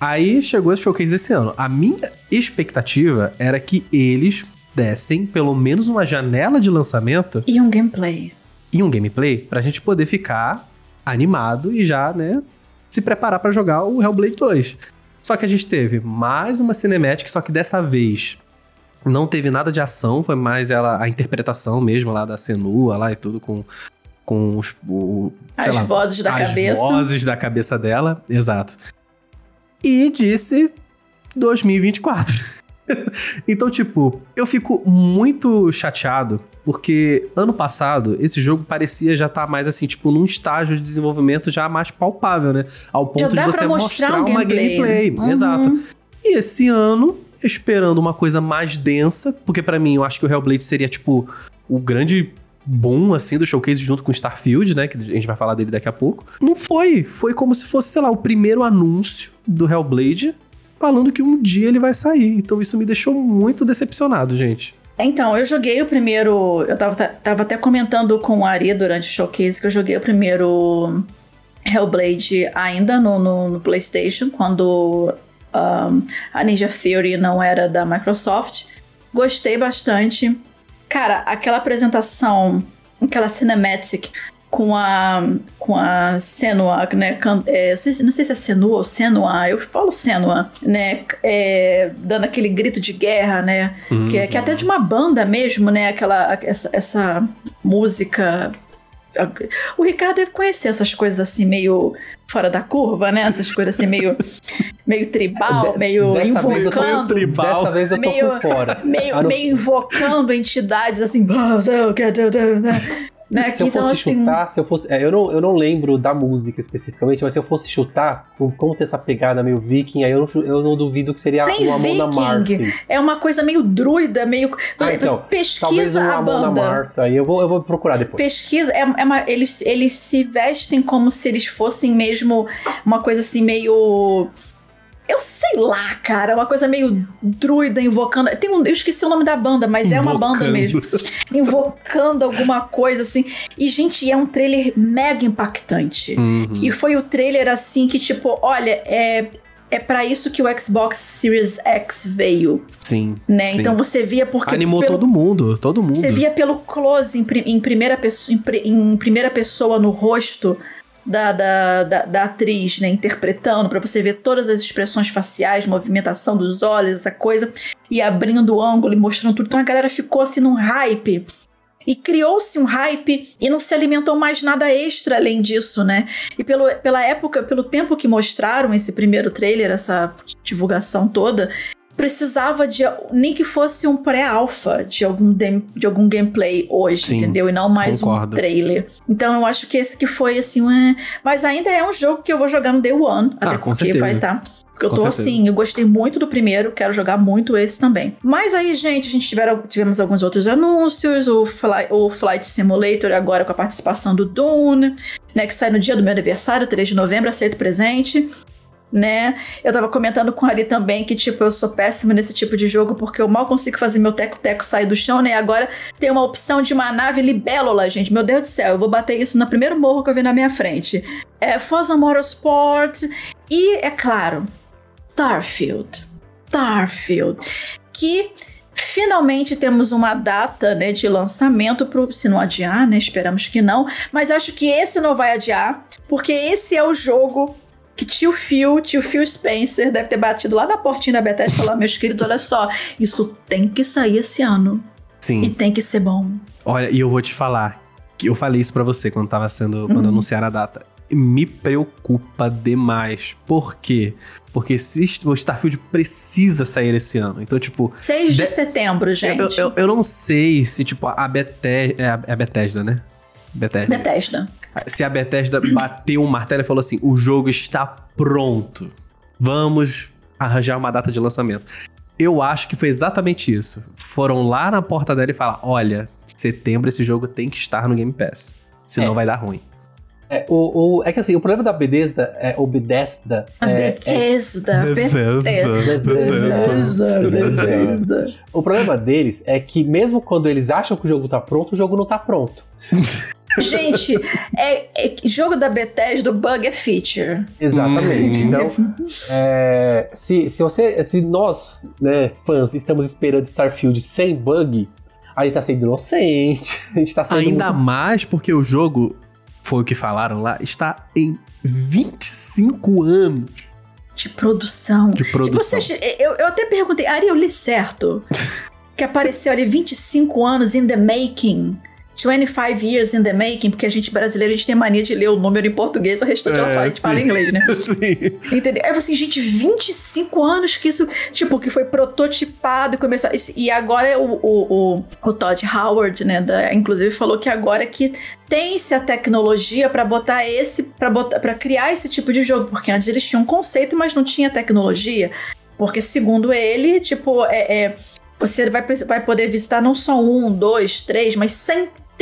Speaker 2: Aí chegou esse showcase esse ano. A minha expectativa era que eles dessem pelo menos uma janela de lançamento
Speaker 1: E um gameplay.
Speaker 2: e um gameplay pra gente poder ficar animado e já, né, se preparar pra jogar o Hellblade 2. Só que a gente teve mais uma cinematic, só que dessa vez não teve nada de ação, foi mais ela a interpretação mesmo lá da Senua lá e tudo com com os, o,
Speaker 1: As
Speaker 2: lá,
Speaker 1: vozes da
Speaker 2: as
Speaker 1: cabeça.
Speaker 2: vozes da cabeça dela, exato. E disse 2024. então, tipo, eu fico muito chateado porque ano passado esse jogo parecia já estar mais assim, tipo, num estágio de desenvolvimento já mais palpável, né? Ao ponto de você
Speaker 1: mostrar
Speaker 2: mostrar
Speaker 1: um
Speaker 2: uma
Speaker 1: gameplay.
Speaker 2: gameplay.
Speaker 1: Uhum.
Speaker 2: Exato. E esse ano, esperando uma coisa mais densa, porque pra mim eu acho que o Hellblade seria, tipo, o grande boom, assim, do showcase junto com Starfield, né? Que a gente vai falar dele daqui a pouco. Não foi. Foi como se fosse, sei lá, o primeiro anúncio do Hellblade falando que um dia ele vai sair. Então isso me deixou muito decepcionado, gente.
Speaker 1: Então, eu joguei o primeiro. Eu tava, tava até comentando com o Ari durante o showcase que eu joguei o primeiro Hellblade ainda no, no, no PlayStation, quando um, a Ninja Theory não era da Microsoft. Gostei bastante. Cara, aquela apresentação, aquela cinematic com a com a Senua, né? é, não sei se- não sei se é Senua ou Senua, eu falo Senua, né? é, dando aquele grito de guerra, né? Que, é- que é até de uma banda mesmo, né? Aquela, essa, essa música. O Ricardo deve conhecer essas coisas assim, meio fora da curva, né? Essas coisas assim, meio, meio tribal, meio
Speaker 3: dessa vez eu tô-
Speaker 1: invocando.
Speaker 2: tribal.
Speaker 3: Dessa vez eu tô
Speaker 1: Meio-
Speaker 3: por fora.
Speaker 1: Meio, meio invocando entidades assim. Né?
Speaker 3: Se eu
Speaker 1: Então,
Speaker 3: fosse
Speaker 1: assim,
Speaker 3: chutar, se eu fosse. é, eu, não, eu não lembro da música especificamente, mas se eu fosse chutar, com- como tem essa pegada meio viking, aí eu não, eu não duvido que seria
Speaker 1: Nem
Speaker 3: uma
Speaker 1: viking.
Speaker 3: Martha.
Speaker 1: é uma coisa meio druida, meio.
Speaker 3: Ah, então, Talvez
Speaker 1: pesquisa
Speaker 3: um
Speaker 1: a
Speaker 3: Amona
Speaker 1: banda.
Speaker 3: Martha. Aí eu vou, eu vou procurar depois.
Speaker 1: Pesquisa, é, é uma- eles, eles se vestem como se eles fossem mesmo uma coisa assim meio. Eu sei lá, cara, uma coisa meio druida, invocando. Tem um, eu esqueci o nome da banda, mas é uma banda
Speaker 2: Invocando.
Speaker 1: mesmo. Invocando alguma coisa assim. E, gente, é um trailer mega impactante.
Speaker 2: Uhum.
Speaker 1: E foi o trailer assim que, tipo, olha, é. É pra isso que o Xbox Series X veio,
Speaker 2: Sim.
Speaker 1: né?
Speaker 2: sim.
Speaker 1: Então você via porque
Speaker 2: Animou
Speaker 1: pelo
Speaker 2: todo mundo, todo mundo.
Speaker 1: você via pelo close em, em primeira, pessoa, em, em primeira pessoa no rosto da, da, da, da atriz, né? Interpretando, pra você ver todas as expressões faciais, movimentação dos olhos, essa coisa, e abrindo o ângulo e mostrando tudo. Então a galera ficou assim num hype. E criou-se um hype e não se alimentou mais nada extra além disso, né? E pelo, pela época, pelo tempo que mostraram esse primeiro trailer, essa divulgação toda, precisava de nem que fosse um pré-alpha de algum, de algum gameplay hoje,
Speaker 2: Sim,
Speaker 1: entendeu? E não mais
Speaker 2: concordo.
Speaker 1: um trailer. Então eu acho que esse que foi assim, um... mas ainda é um jogo que eu vou jogar no Day One, até
Speaker 2: Ah, com
Speaker 1: porque
Speaker 2: certeza.
Speaker 1: vai estar. Porque eu
Speaker 2: Com
Speaker 1: tô
Speaker 2: certeza.
Speaker 1: assim, eu gostei muito do primeiro, quero jogar muito esse também. Mas aí, gente, a gente tiveram, tivemos alguns outros anúncios, o, Fly, o Flight Simulator agora com a participação do Dune, né, que sai no dia do meu aniversário, 3 de novembro, aceito presente né? Eu tava comentando com a Ari também que, tipo, eu sou péssima nesse tipo de jogo porque eu mal consigo fazer meu teco-teco sair do chão, né? Agora tem uma opção de uma nave libélula, gente. Meu Deus do céu, eu vou bater isso no primeiro morro que eu vi na minha frente. É Forza Motorsport e, é claro, Starfield. Starfield. Que finalmente temos uma data, né, de lançamento pro, se não adiar, né? Esperamos que não. Mas acho que esse não vai adiar, porque esse é o jogo que tio Phil, tio Phil Spencer deve ter batido lá na portinha da Bethesda e falar, meus queridos, olha só, isso tem que sair esse ano. E
Speaker 2: Sim.
Speaker 1: tem que ser bom.
Speaker 2: Olha, e eu vou te falar, que eu falei isso pra você quando tava sendo, quando
Speaker 1: Uhum.
Speaker 2: anunciaram a data. Me preocupa demais. Por quê? Porque o Starfield precisa sair esse ano. Então, tipo,
Speaker 1: 6 de
Speaker 2: De-
Speaker 1: setembro, gente.
Speaker 2: eu, eu, eu não sei se, tipo, a Bethesda. É a, é a Bethesda, né? Bethesda.
Speaker 1: Bethesda.
Speaker 2: Se a Bethesda bateu um martelo e falou assim: o jogo está pronto. Vamos arranjar uma data de lançamento. Eu acho que foi exatamente isso. Foram lá na porta dela e falaram: olha, setembro esse jogo tem que estar no Game Pass. Senão
Speaker 3: É.
Speaker 2: vai dar ruim.
Speaker 3: É, o, o- é que assim, o problema da Bethesda, é, o Bethesda,
Speaker 1: A
Speaker 3: é, é-
Speaker 1: Bethesda,
Speaker 2: Bethesda.
Speaker 1: Bethesda, Bethesda.
Speaker 3: o problema deles é que mesmo quando eles acham que o jogo tá pronto, o jogo não tá pronto.
Speaker 1: Gente, é, é- jogo da Bethesda, o bug é feature.
Speaker 3: Exatamente.
Speaker 2: Hum.
Speaker 3: Então, é, se, se você, se nós, né, fãs, estamos esperando Starfield sem bug, a gente tá sendo inocente, a gente tá sendo
Speaker 2: Ainda
Speaker 3: muito
Speaker 2: mais porque o jogo, foi o que falaram lá, está em 25 anos
Speaker 1: De produção.
Speaker 2: de
Speaker 1: E
Speaker 2: produção.
Speaker 1: você, eu, eu até perguntei, Ari, eu li certo? que apareceu ali 25 anos in the making. 25 years in the making, porque a gente brasileiro, a gente tem mania de ler o número em português, o restante ela
Speaker 2: É,
Speaker 1: fala, a gente fala
Speaker 2: sim.
Speaker 1: em inglês, né?
Speaker 2: Sim.
Speaker 1: Entendeu? Aí eu falei assim, gente, 25 anos que isso, tipo, que foi prototipado e começou. E agora é o, o, o, o Todd Howard, né, da, inclusive falou que agora que tem-se a tecnologia pra botar esse, para botar, para criar esse tipo de jogo, porque antes eles tinham um conceito, mas não tinha tecnologia. Porque segundo ele, tipo, é, é, você vai, vai poder visitar não só um, dois, três, mas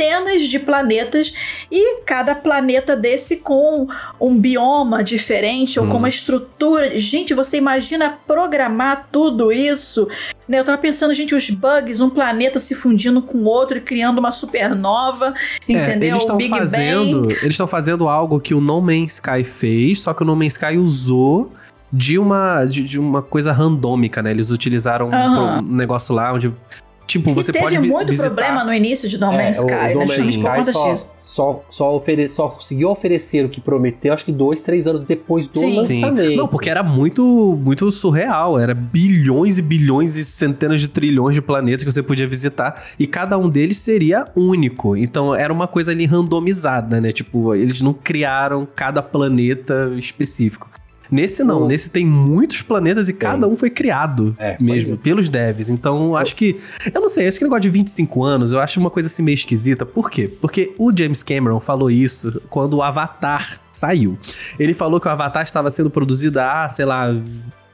Speaker 1: centenas de planetas e cada planeta desse com um bioma diferente ou com
Speaker 2: Hum.
Speaker 1: uma estrutura. Gente, você imagina programar tudo isso? Né, Eu tava pensando, gente, os bugs, um planeta se fundindo com outro e criando uma supernova,
Speaker 2: É,
Speaker 1: entendeu?
Speaker 2: eles estão fazendo,
Speaker 1: Bang.
Speaker 2: eles estão fazendo algo que o No Man's Sky fez, só que o No Man's Sky usou de uma de, de uma coisa randômica, né? Eles utilizaram um
Speaker 1: Aham.
Speaker 2: pro- um negócio lá onde tipo,
Speaker 1: E
Speaker 2: você
Speaker 1: teve
Speaker 2: pode
Speaker 1: muito
Speaker 2: visitar
Speaker 1: problema no início de No Man's
Speaker 3: É,
Speaker 1: Sky,
Speaker 3: o
Speaker 1: né?
Speaker 3: Man's Sky só, só, só, ofere, só conseguiu oferecer o que prometeu, acho que dois, três anos depois do
Speaker 1: Sim.
Speaker 2: Sim.
Speaker 3: lançamento.
Speaker 2: Não, porque era muito, muito surreal. Era bilhões e bilhões e centenas de trilhões de planetas que você podia visitar. E cada um deles seria único. Então era uma coisa ali randomizada, né? Tipo, eles não criaram cada planeta específico. Nesse não, nesse tem muitos planetas e cada um foi criado
Speaker 3: É,
Speaker 2: mesmo, pelos devs. Então, acho que. Eu não sei, esse negócio de 25 anos, eu acho uma coisa assim meio esquisita. Por quê? Porque o James Cameron falou isso quando o Avatar saiu. Ele falou que o Avatar estava sendo produzido há, sei lá,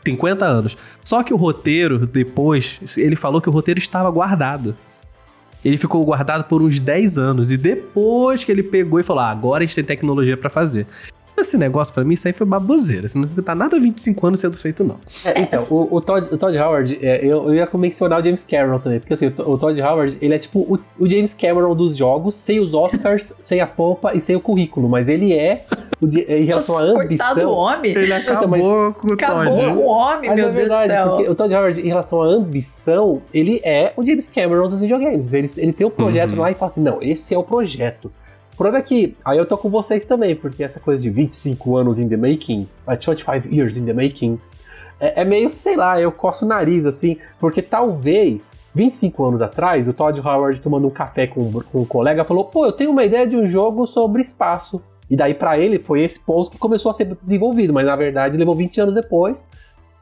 Speaker 2: 50 anos. Só que o roteiro, depois, ele falou que o roteiro estava guardado. Ele ficou guardado por uns 10 anos. E depois que ele pegou e falou: ah, agora a gente tem tecnologia pra fazer. Esse negócio, pra mim, isso aí foi baboseira. Isso não tá nada 25 anos sendo feito, não.
Speaker 3: É, então, o, o Todd, o Todd Howard, é, eu, eu ia mencionar o James Cameron também, porque assim, o, o Todd Howard, ele é tipo o, o James Cameron dos jogos, sem os Oscars, sem a pompa e sem o currículo, mas ele é, o de- em relação à
Speaker 1: Coitado
Speaker 3: ambição...
Speaker 1: homem.
Speaker 2: Ele acabou com o
Speaker 1: Acabou
Speaker 2: Todd.
Speaker 1: com o homem,
Speaker 3: Mas
Speaker 1: meu
Speaker 3: é verdade,
Speaker 1: Deus do céu.
Speaker 3: porque o Todd Howard, em relação à ambição, ele é o James Cameron dos videogames. Ele, ele tem um projeto
Speaker 2: Uhum.
Speaker 3: lá e fala assim: não, esse é o projeto. O problema é que, aí eu tô com vocês também, porque essa coisa de 25 anos in the making, uh, 25 years in the making, é, é meio, sei lá, eu coço o nariz assim, porque talvez 25 anos atrás, o Todd Howard tomando um café com, com um colega falou: pô, eu tenho uma ideia de um jogo sobre espaço. E daí pra ele foi esse ponto que começou a ser desenvolvido, mas na verdade levou 20 anos depois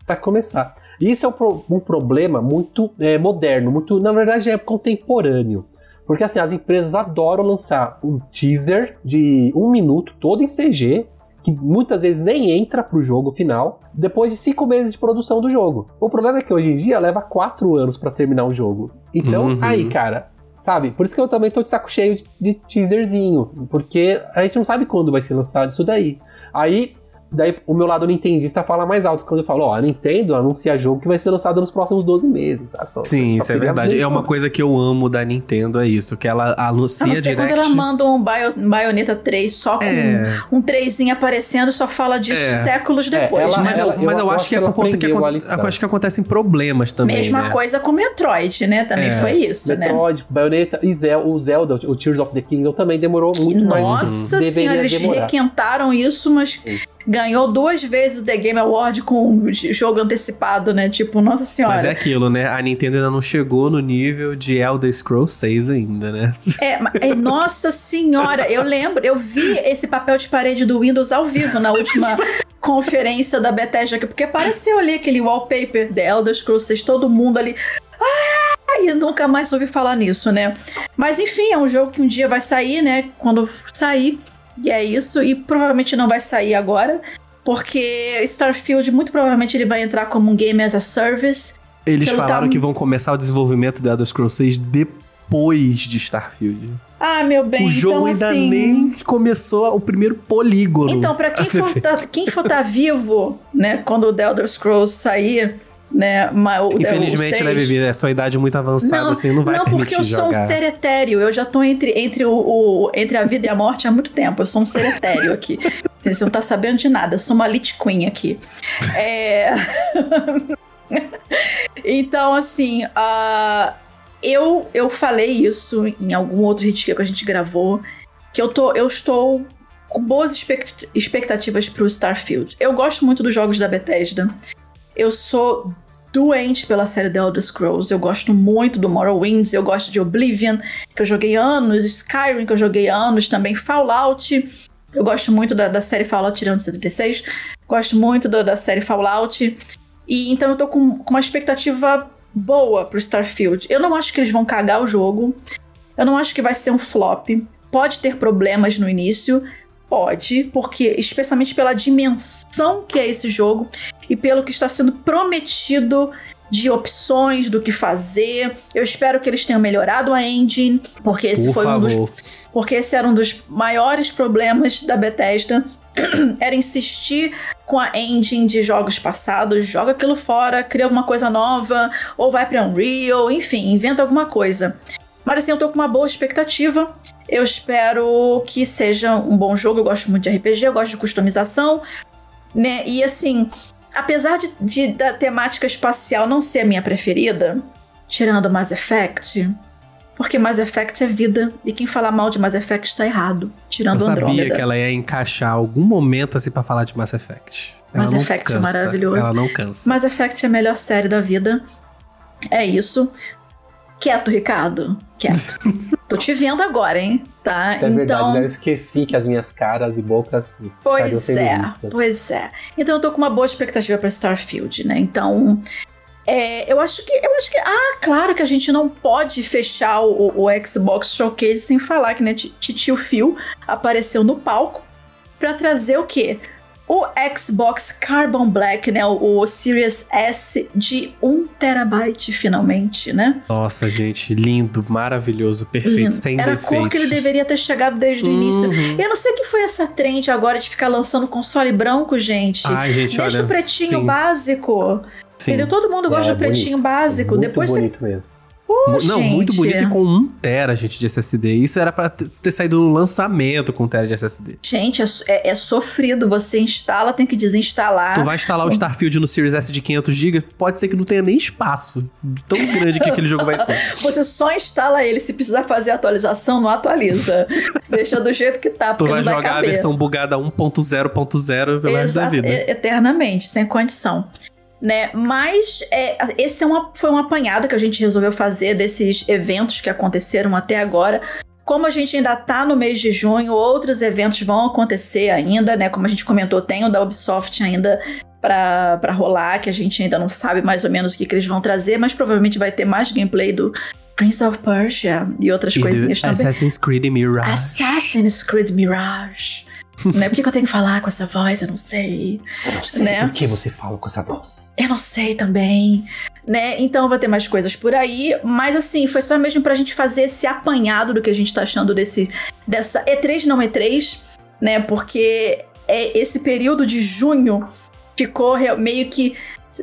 Speaker 3: para começar. Isso é um, pro- um problema muito é, moderno, muito, na verdade, é contemporâneo. Porque assim, as empresas adoram lançar um teaser de um minuto, todo em CG, que muitas vezes nem entra pro jogo final, depois de cinco meses de produção do jogo. O problema é que hoje em dia leva quatro anos para terminar um jogo. Então,
Speaker 2: Uhum.
Speaker 3: aí, cara, sabe? Por isso que eu também tô de saco cheio de, de teaserzinho, porque a gente não sabe quando vai ser lançado isso daí. Aí, daí o meu lado nintendista fala mais alto quando eu falo, ó, a Nintendo anuncia jogo que vai ser lançado nos próximos 12 meses, sabe? Só-
Speaker 2: Sim,
Speaker 3: só
Speaker 2: isso é verdade. É uma coisa que eu amo da Nintendo, é isso. Que ela
Speaker 1: A
Speaker 2: anuncia
Speaker 1: ser quando
Speaker 2: direct.
Speaker 1: ela manda um Bio, Bayonetta 3 só com
Speaker 2: É,
Speaker 1: um 3 aparecendo, só fala disso
Speaker 2: É.
Speaker 1: séculos depois.
Speaker 3: ela-
Speaker 1: né?
Speaker 2: mas, eu,
Speaker 3: ela-
Speaker 2: mas
Speaker 3: eu-
Speaker 2: eu, acho que é
Speaker 3: que ela
Speaker 2: por conta que eu acho que acontecem problemas também.
Speaker 1: Mesma
Speaker 2: né?
Speaker 1: coisa com Metroid, né? Também
Speaker 2: É.
Speaker 1: foi isso, né?
Speaker 3: Metroid, Bayonetta e Zel- o Zelda, o Tears of the Kingdom também demorou muito mais do que
Speaker 1: Nossa senhora, eles
Speaker 3: demorar.
Speaker 1: requentaram isso, mas
Speaker 3: Sim.
Speaker 1: Ganhou duas vezes o The Game Award com o jogo antecipado, né? Tipo, nossa senhora.
Speaker 2: Mas é aquilo, né? A Nintendo ainda não chegou no nível de Elder Scrolls 6 ainda, né?
Speaker 1: É, é, nossa senhora, eu lembro, eu vi esse papel de parede do Windows ao vivo na última conferência da Bethesda, porque apareceu ali aquele wallpaper da Elder Scrolls 6, todo mundo ali. Ah, e nunca mais ouvi falar nisso, né? Mas enfim, é um jogo que um dia vai sair, né? Quando sair, e é isso, e provavelmente não vai sair agora, porque Starfield muito provavelmente ele vai entrar como um game as a service.
Speaker 2: Eles falaram
Speaker 1: tam-
Speaker 2: que vão começar o desenvolvimento da Elder Scrolls 6 depois de Starfield.
Speaker 1: Ah, meu bem,
Speaker 2: o jogo
Speaker 1: então
Speaker 2: ainda
Speaker 1: assim...
Speaker 2: nem começou o primeiro polígono.
Speaker 1: Então, pra
Speaker 2: a
Speaker 1: quem for, tá, quem for tá vivo, né, quando o The Elder Scrolls sair, né, ma- o,
Speaker 2: Infelizmente, né,
Speaker 1: 6,
Speaker 2: Vivi? É sua idade muito avançada,
Speaker 1: Não,
Speaker 2: assim, não vai
Speaker 1: não, porque eu sou
Speaker 2: jogar.
Speaker 1: um ser etéreo. Eu já tô entre, entre, o, o- entre a vida e a morte há muito tempo. Eu sou um ser etéreo aqui. Você não tá sabendo de nada. Eu sou uma Lich Queen aqui. É... então, assim, ah, eu, eu falei isso em algum outro retiro que a gente gravou, que eu, tô, eu estou com boas expect- expectativas pro Starfield. Eu gosto muito dos jogos da Bethesda. Eu sou doente pela série The Elder Scrolls. Eu gosto muito do Morrowinds, eu gosto de Oblivion, que eu joguei anos, Skyrim, que eu joguei anos, também Fallout. Eu gosto muito da, da série Fallout tirando 76. Gosto muito da, da série Fallout. E então eu tô com, com uma expectativa boa pro Starfield. Eu não acho que eles vão cagar o jogo. Eu não acho que vai ser um flop. Pode ter problemas no início. Pode, porque especialmente pela dimensão que é esse jogo e pelo que está sendo prometido de opções do que fazer. Eu espero que eles tenham melhorado a engine, porque esse
Speaker 2: Por
Speaker 1: foi um dos
Speaker 2: favor.
Speaker 1: porque esse era um dos maiores problemas da Bethesda. era insistir com a engine de jogos passados, joga aquilo fora, cria alguma coisa nova, ou vai pra Unreal, enfim, inventa alguma coisa. Mas assim, eu tô com uma boa expectativa. Eu espero que seja um bom jogo. Eu gosto muito de RPG, eu gosto de customização, né? E assim, apesar de, de- da temática espacial não ser a minha preferida, tirando Mass Effect, porque Mass Effect é vida, e quem falar mal de Mass Effect tá errado,
Speaker 2: Eu
Speaker 1: tirando
Speaker 2: sabia
Speaker 1: Andrômeda.
Speaker 2: que ela ia encaixar algum momento assim pra falar de Mass Effect. Ela
Speaker 1: Mass Effect é maravilhoso.
Speaker 2: Ela não cansa.
Speaker 1: Mass Effect é a melhor série da vida. É isso. Quieto, Ricardo. Quieto. Tô te vendo agora, hein? Tá?
Speaker 3: Isso é
Speaker 1: então.
Speaker 3: verdade, né? eu esqueci que as minhas caras e bocas
Speaker 1: Pois é,
Speaker 3: vistas.
Speaker 1: pois é. Então eu tô com uma boa expectativa pra Starfield, né? Então, é, eu acho que, eu acho que, ah, claro que a gente não pode fechar o, o Xbox Showcase sem falar que né, Ti- Titio Phil apareceu no palco pra trazer o quê? O Xbox Carbon Black, né? O, o Series S de 1 terabyte, finalmente, né?
Speaker 2: Nossa, gente, lindo, maravilhoso, perfeito,
Speaker 1: Lindo.
Speaker 2: sem
Speaker 1: Era a
Speaker 2: defeitos.
Speaker 1: cor que ele deveria ter chegado desde o início.
Speaker 2: Uhum.
Speaker 1: Eu não sei o que foi essa trend agora de ficar lançando console branco, gente.
Speaker 2: Ai, gente,
Speaker 1: Deixa
Speaker 2: olha.
Speaker 1: o pretinho
Speaker 2: sim.
Speaker 1: básico.
Speaker 2: sim.
Speaker 1: Entendeu? Todo mundo gosta
Speaker 3: É,
Speaker 1: do pretinho básico.
Speaker 3: Muito
Speaker 1: Depois você.
Speaker 3: bonito mesmo.
Speaker 2: Não, muito
Speaker 1: gente.
Speaker 2: bonito e com 1 tera, gente, de SSD. Isso era pra ter saído no lançamento com 1 tera de SSD.
Speaker 1: Gente, é, é- é sofrido. Você instala, tem que desinstalar.
Speaker 2: Tu vai instalar o Starfield no Series S de 500GB, pode ser que não tenha nem espaço. Tão grande que aquele jogo vai ser.
Speaker 1: Você só instala ele. Se precisar fazer atualização, não atualiza. Deixa do jeito que tá,
Speaker 2: Tu
Speaker 1: porque
Speaker 2: vai
Speaker 1: não vai
Speaker 2: jogar a versão bugada 1.0.0 pelo resto da vida.
Speaker 1: eternamente, sem condição. Né? Mas é, esse é uma, foi um apanhado que a gente resolveu fazer desses eventos que aconteceram até agora. Como a gente ainda tá no mês de junho, outros eventos vão acontecer ainda, né? Como a gente comentou, tem o da Ubisoft ainda pra rolar, que a gente ainda não sabe mais ou menos o que, que eles vão trazer, mas provavelmente vai ter mais gameplay do Prince of Persia e outras
Speaker 2: E
Speaker 1: coisinhas também.
Speaker 2: Assassin's Creed Mirage.
Speaker 1: Assassin's Creed Mirage. né? Por que, eu tenho que falar com essa voz? Eu não sei.
Speaker 3: Eu não sei
Speaker 1: Né?
Speaker 3: por que você fala com essa voz.
Speaker 1: Eu não sei também, né? Então vai ter mais coisas por aí, mas assim, foi só mesmo pra gente fazer esse apanhado do que a gente tá achando desse dessa E3 não E3, né? Porque é esse período de junho ficou meio que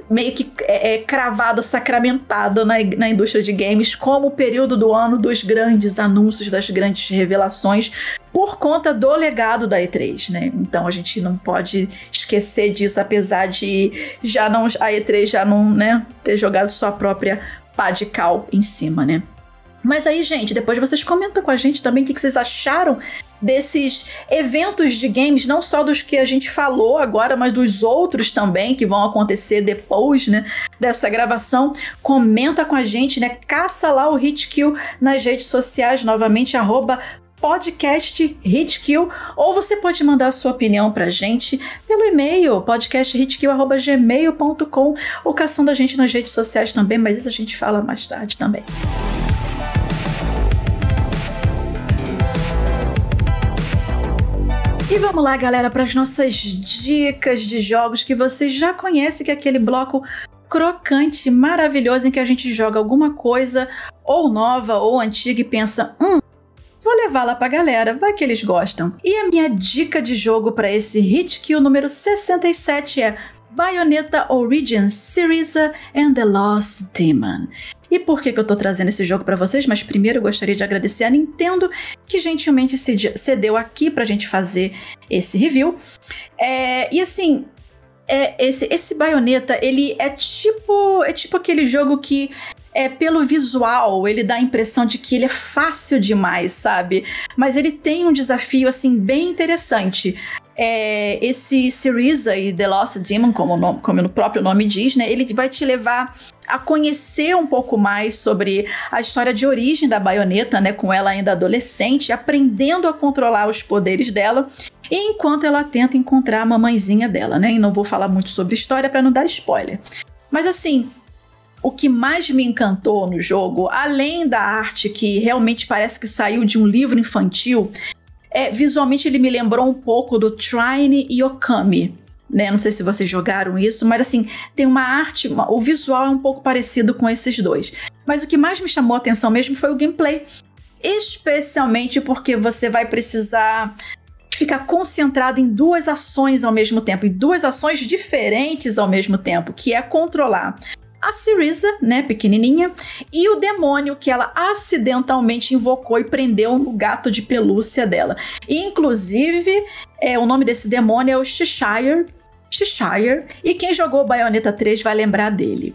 Speaker 1: meio que é, é, cravado, sacramentado na, na indústria de games como o período do ano dos grandes anúncios, das grandes revelações, por conta do legado da E3, né? Então a gente não pode esquecer disso, apesar de já não a E3 já não, né, ter jogado sua própria pá de cal em cima, né? Mas aí, gente, depois vocês comentam com a gente também o que vocês acharam desses eventos de games, não só dos que a gente falou agora, mas dos outros também que vão acontecer depois, né, dessa gravação. Comenta com a gente, né? Caça lá o Hitkill nas redes sociais, novamente, arroba podcast Hitkill, ou você pode mandar sua opinião pra gente pelo e-mail podcasthitkill.gmail.com ou caçando a gente nas redes sociais também, mas isso a gente fala mais tarde também. E vamos lá, galera, para as nossas dicas de jogos que vocês já conhecem, que é aquele bloco crocante, maravilhoso, em que a gente joga alguma coisa, ou nova ou antiga, e pensa: hum, vou levá-la pra galera, vai que eles gostam. E a minha dica de jogo para esse Hit Kill número 67 é Bayonetta Origins Syriza and the Lost Demon. E por que, que eu tô trazendo esse jogo para vocês? Mas primeiro eu gostaria de agradecer a Nintendo, que gentilmente cedeu aqui pra gente fazer esse review. É, e assim, é, esse, esse Bayonetta, ele é tipo, é tipo aquele jogo que é, pelo visual, ele dá a impressão de que ele é fácil demais, sabe? Mas ele tem um desafio, assim, bem interessante. É, esse Syriza e The Lost Demon, como, o, como o próprio nome diz, né? Ele vai te levar a conhecer um pouco mais sobre a história de origem da baioneta, né? Com ela ainda adolescente, aprendendo a controlar os poderes dela. Enquanto ela tenta encontrar a mamãezinha dela, né? E não vou falar muito sobre história para não dar spoiler. Mas assim, o que mais me encantou no jogo, além da arte que realmente parece que saiu de um livro infantil, é visualmente ele me lembrou um pouco do Trine Okami. Né? Não sei se vocês jogaram isso, mas assim, tem uma arte, uma, o visual é um pouco parecido com esses dois. Mas o que mais me chamou a atenção mesmo foi o gameplay. Especialmente porque você vai precisar ficar concentrado em duas ações ao mesmo tempo, em duas ações diferentes ao mesmo tempo, que é controlar a Syriza, né, pequenininha, e o demônio que ela acidentalmente invocou e prendeu no gato de pelúcia dela. E, inclusive, é, o nome desse demônio é o Cheshire, Cheshire, e quem jogou Bayonetta 3 vai lembrar dele.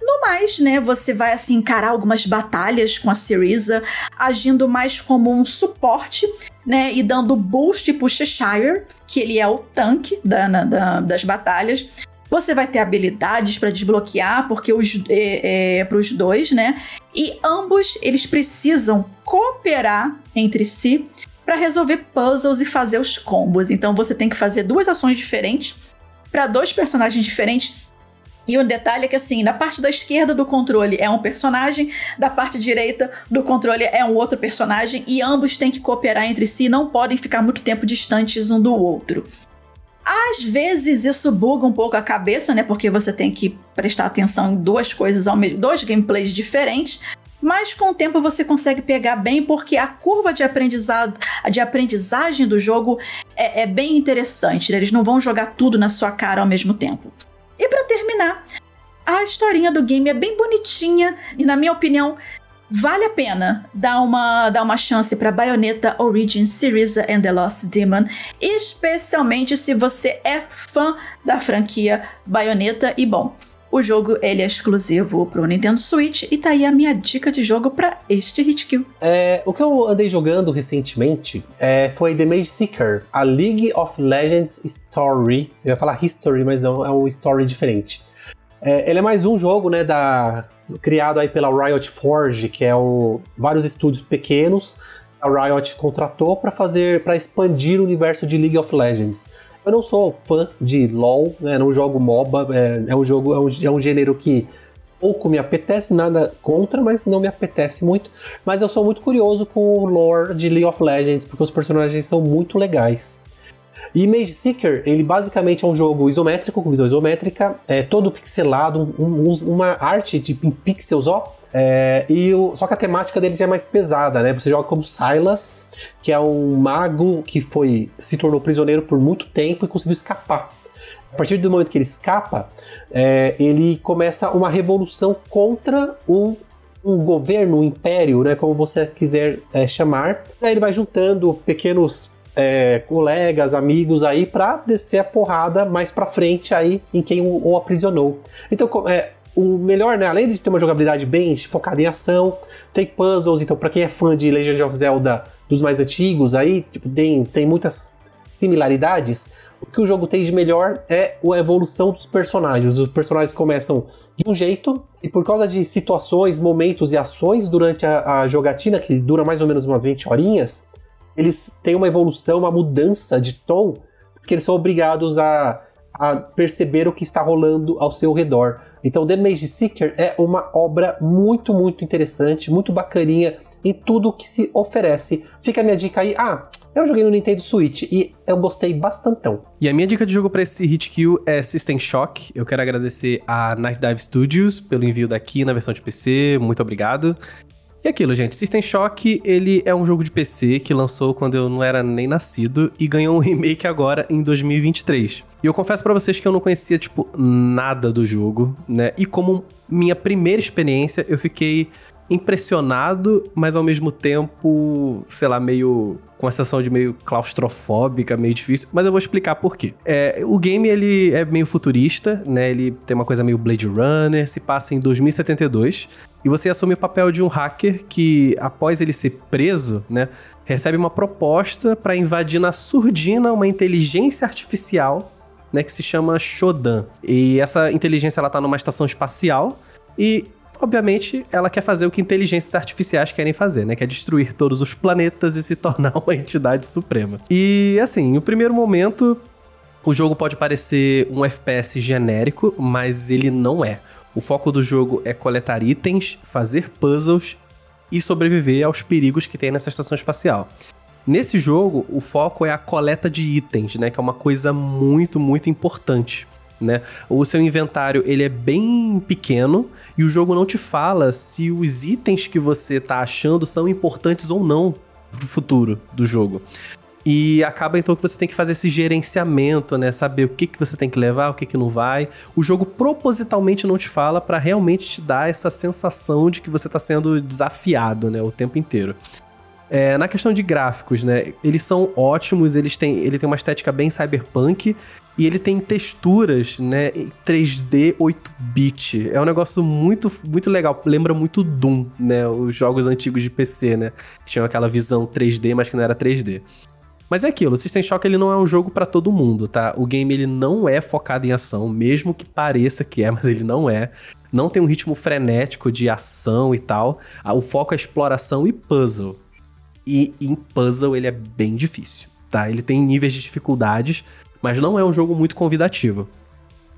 Speaker 1: No mais, né, você vai assim encarar algumas batalhas com a Syriza, agindo mais como um suporte, né, e dando boost pro Cheshire, que ele é o tanque da, na, da, das batalhas. Você vai ter habilidades para desbloquear, porque os é, é, para os dois, né? E ambos eles precisam cooperar entre si para resolver puzzles e fazer os combos. Então você tem que fazer duas ações diferentes para dois personagens diferentes. E um detalhe é que, assim, na parte da esquerda do controle é um personagem, da parte direita do controle é um outro personagem, e ambos têm que cooperar entre si, não podem ficar muito tempo distantes um do outro. Às vezes isso buga um pouco a cabeça, né? Porque você tem que prestar atenção em duas coisas ao mesmo, dois gameplays diferentes. Mas com o tempo você consegue pegar bem, porque a curva de aprendizado, de aprendizagem do jogo é, é bem interessante. Né? Eles não vão jogar tudo na sua cara ao mesmo tempo. E para terminar, a historinha do game é bem bonitinha e, na minha opinião, Vale a pena dar uma, dar uma chance para Bayonetta Origin Syriza and the Lost Demon, especialmente se você é fã da franquia Bayonetta. E bom, o jogo ele é exclusivo pro Nintendo Switch e tá aí a minha dica de jogo para este Hitkill.
Speaker 3: É, o que eu andei jogando recentemente é, foi The Mage Seeker, a League of Legends Story. Eu ia falar History, mas é um story diferente. É, ele é mais um jogo, né, da criado aí pela Riot Forge, que é o vários estúdios pequenos. A Riot contratou para fazer, para expandir o universo de League of Legends. Eu não sou fã de LoL, né? Não jogo MOBA. É, é um jogo, é um, é um gênero que pouco me apetece, nada contra, mas não me apetece muito. Mas eu sou muito curioso com o lore de League of Legends, porque os personagens são muito legais. E Mage Seeker, ele basicamente é um jogo isométrico, com visão isométrica, é todo pixelado, um, um, uma arte de, pixels, ó. É, e o, só que a temática dele já é mais pesada, né? Você joga como Silas, que é um mago que foi se tornou prisioneiro por muito tempo e conseguiu escapar. A partir do momento que ele escapa, é, ele começa uma revolução contra um um governo, um império, né, como você quiser é, chamar. Aí ele vai juntando pequenos é, colegas, amigos aí para descer a porrada mais para frente aí em quem o, o aprisionou. Então, é, o melhor, né, além de ter uma jogabilidade bem focada em ação, tem puzzles, então para quem é fã de Legend of Zelda dos mais antigos aí, tipo, tem, tem muitas similaridades. O que o jogo tem de melhor é a evolução dos personagens. Os personagens começam de um jeito e por causa de situações, momentos e ações durante a, a jogatina, que dura mais ou menos umas 20 horinhas, eles têm uma evolução, uma mudança de tom, porque eles são obrigados a, a perceber o que está rolando ao seu redor. Então, The Mage Seeker é uma obra muito, muito interessante, muito bacaninha em tudo que se oferece. Fica a minha dica aí. Ah, Eu joguei no Nintendo Switch e eu gostei bastantão.
Speaker 2: E a minha dica de jogo para esse Hit Kill é System Shock. Eu quero agradecer a Night Dive Studios pelo envio daqui na versão de PC. Muito obrigado. E aquilo, gente, System Shock, ele é um jogo de PC que lançou quando eu não era nem nascido e ganhou um remake agora em 2023. E eu confesso para vocês que eu não conhecia, tipo, nada do jogo, né? E como minha primeira experiência, eu fiquei impressionado, mas ao mesmo tempo, sei lá, meio com a sensação de meio claustrofóbica, meio difícil, mas eu vou explicar por quê. É, o game ele é meio futurista, né? Ele tem uma coisa meio Blade Runner, se passa em 2072 e você assume o papel de um hacker que, após ele ser preso, né, recebe uma proposta para invadir na surdina uma inteligência artificial, né, que se chama Shodan. E essa inteligência ela tá numa estação espacial e obviamente, ela quer fazer o que inteligências artificiais querem fazer, né? Que é destruir todos os planetas e se tornar uma entidade suprema. E, assim, no primeiro momento, o jogo pode parecer um FPS genérico, mas ele não é. O foco do jogo é coletar itens, fazer puzzles e sobreviver aos perigos que tem nessa estação espacial. Nesse jogo, o foco é a coleta de itens, né? Que é uma coisa muito, muito importante né? O seu inventário ele é bem pequeno e o jogo não te fala se os itens que você tá achando são importantes ou não pro futuro do jogo. E acaba então que você tem que fazer esse gerenciamento, né? Saber o que, que você tem que levar, o que, que não vai. O jogo propositalmente não te fala para realmente te dar essa sensação de que você tá sendo desafiado, né? O tempo inteiro. É, na questão de gráficos, né? Eles são ótimos, eles têm, ele tem uma estética bem cyberpunk e ele tem texturas, né, 3D 8-bit. É um negócio muito, muito legal. Lembra muito Doom, né? Os jogos antigos de PC, né? Que tinham aquela visão 3D, mas que não era 3D. Mas é aquilo, o System Shock ele não é um jogo para todo mundo, tá? O game ele não é focado em ação, mesmo que pareça que é, mas ele não é. Não tem um ritmo frenético de ação e tal. Ah, o foco é exploração e puzzle. E em puzzle ele é bem difícil, tá? Ele tem níveis de dificuldades, mas não é um jogo muito convidativo.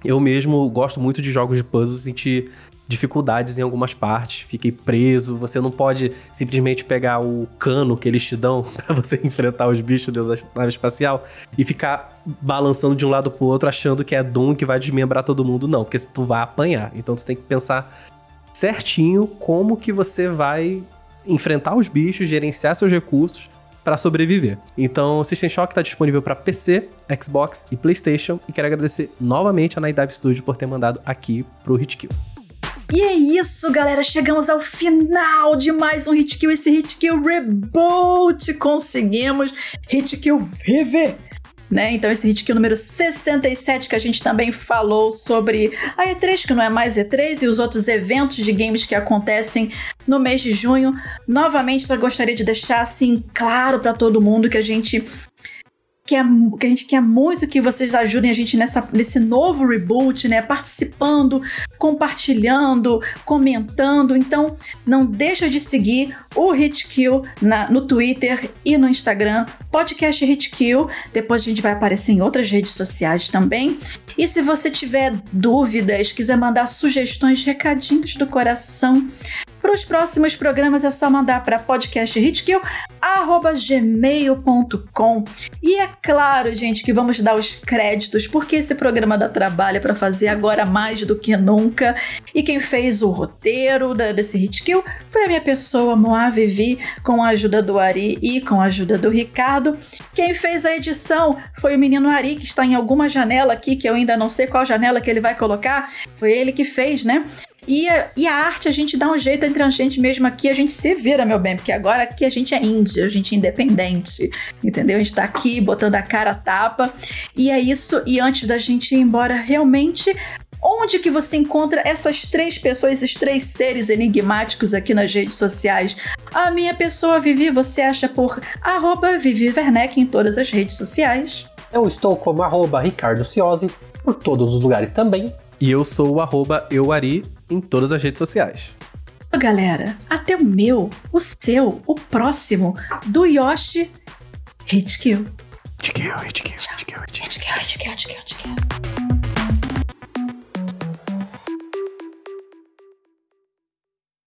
Speaker 2: Eu mesmo gosto muito de jogos de puzzle, senti dificuldades em algumas partes, fiquei preso. Você não pode simplesmente pegar o cano que eles te dão para você enfrentar os bichos dentro da nave espacial e ficar balançando de um lado pro outro achando que é Doom que vai desmembrar todo mundo. Não, porque tu vai apanhar. Então tu tem que pensar certinho como que você vai enfrentar os bichos, gerenciar seus recursos para sobreviver. Então, o System Shock está disponível para PC, Xbox e PlayStation e quero agradecer novamente a Night Dive Studio por ter mandado aqui pro Hitkill.
Speaker 1: E é isso, galera. Chegamos ao final de mais um Hitkill. Esse Hitkill Reboot. Conseguimos. Hitkill VV né? Então esse hit aqui, o número 67, que a gente também falou sobre a E3, que não é mais E3, e os outros eventos de games que acontecem no mês de junho. Novamente, só gostaria de deixar assim claro para todo mundo que a gente quer, que a gente quer muito que vocês ajudem a gente nessa, nesse novo reboot, né? Participando, compartilhando, comentando. Então, não deixa de seguir o Hitkill na, no Twitter e no Instagram, podcast Hitkill. Depois a gente vai aparecer em outras redes sociais também. E se você tiver dúvidas, quiser mandar sugestões, recadinhos do coração, para os próximos programas é só mandar para podcasthitkill@gmail.com. E é claro, gente, que vamos dar os créditos porque esse programa dá trabalho para fazer agora mais do que nunca. E quem fez o roteiro da, desse Hitkill foi a minha pessoa, Moá Vivi, com a ajuda do Ari e com a ajuda do Ricardo. Quem fez a edição foi o menino Ari, que está em alguma janela aqui, que eu ainda não sei qual janela que ele vai colocar. Foi ele que fez, né? E a, e a arte a gente dá um jeito entre a gente mesmo aqui, a gente se vira, meu bem, porque agora aqui a gente é índia, a gente é independente, entendeu? A gente tá aqui botando a cara a tapa. E é isso, e antes da gente ir embora, realmente, onde que você encontra essas três pessoas, esses três seres enigmáticos aqui nas redes sociais? A minha pessoa Vivi, você acha por arroba Vivi Werneck em todas as redes sociais.
Speaker 3: Eu estou como arroba Ricardo Ciosi por todos os lugares também.
Speaker 2: E eu sou o arroba Euari em todas as redes sociais.
Speaker 1: Galera, até o meu, o seu, o próximo, do Yoshi Hitkill.
Speaker 2: Hitkill, Hitkill, Hitkill,
Speaker 1: Hitkill, Hitkill, Hitkill, Hitkill.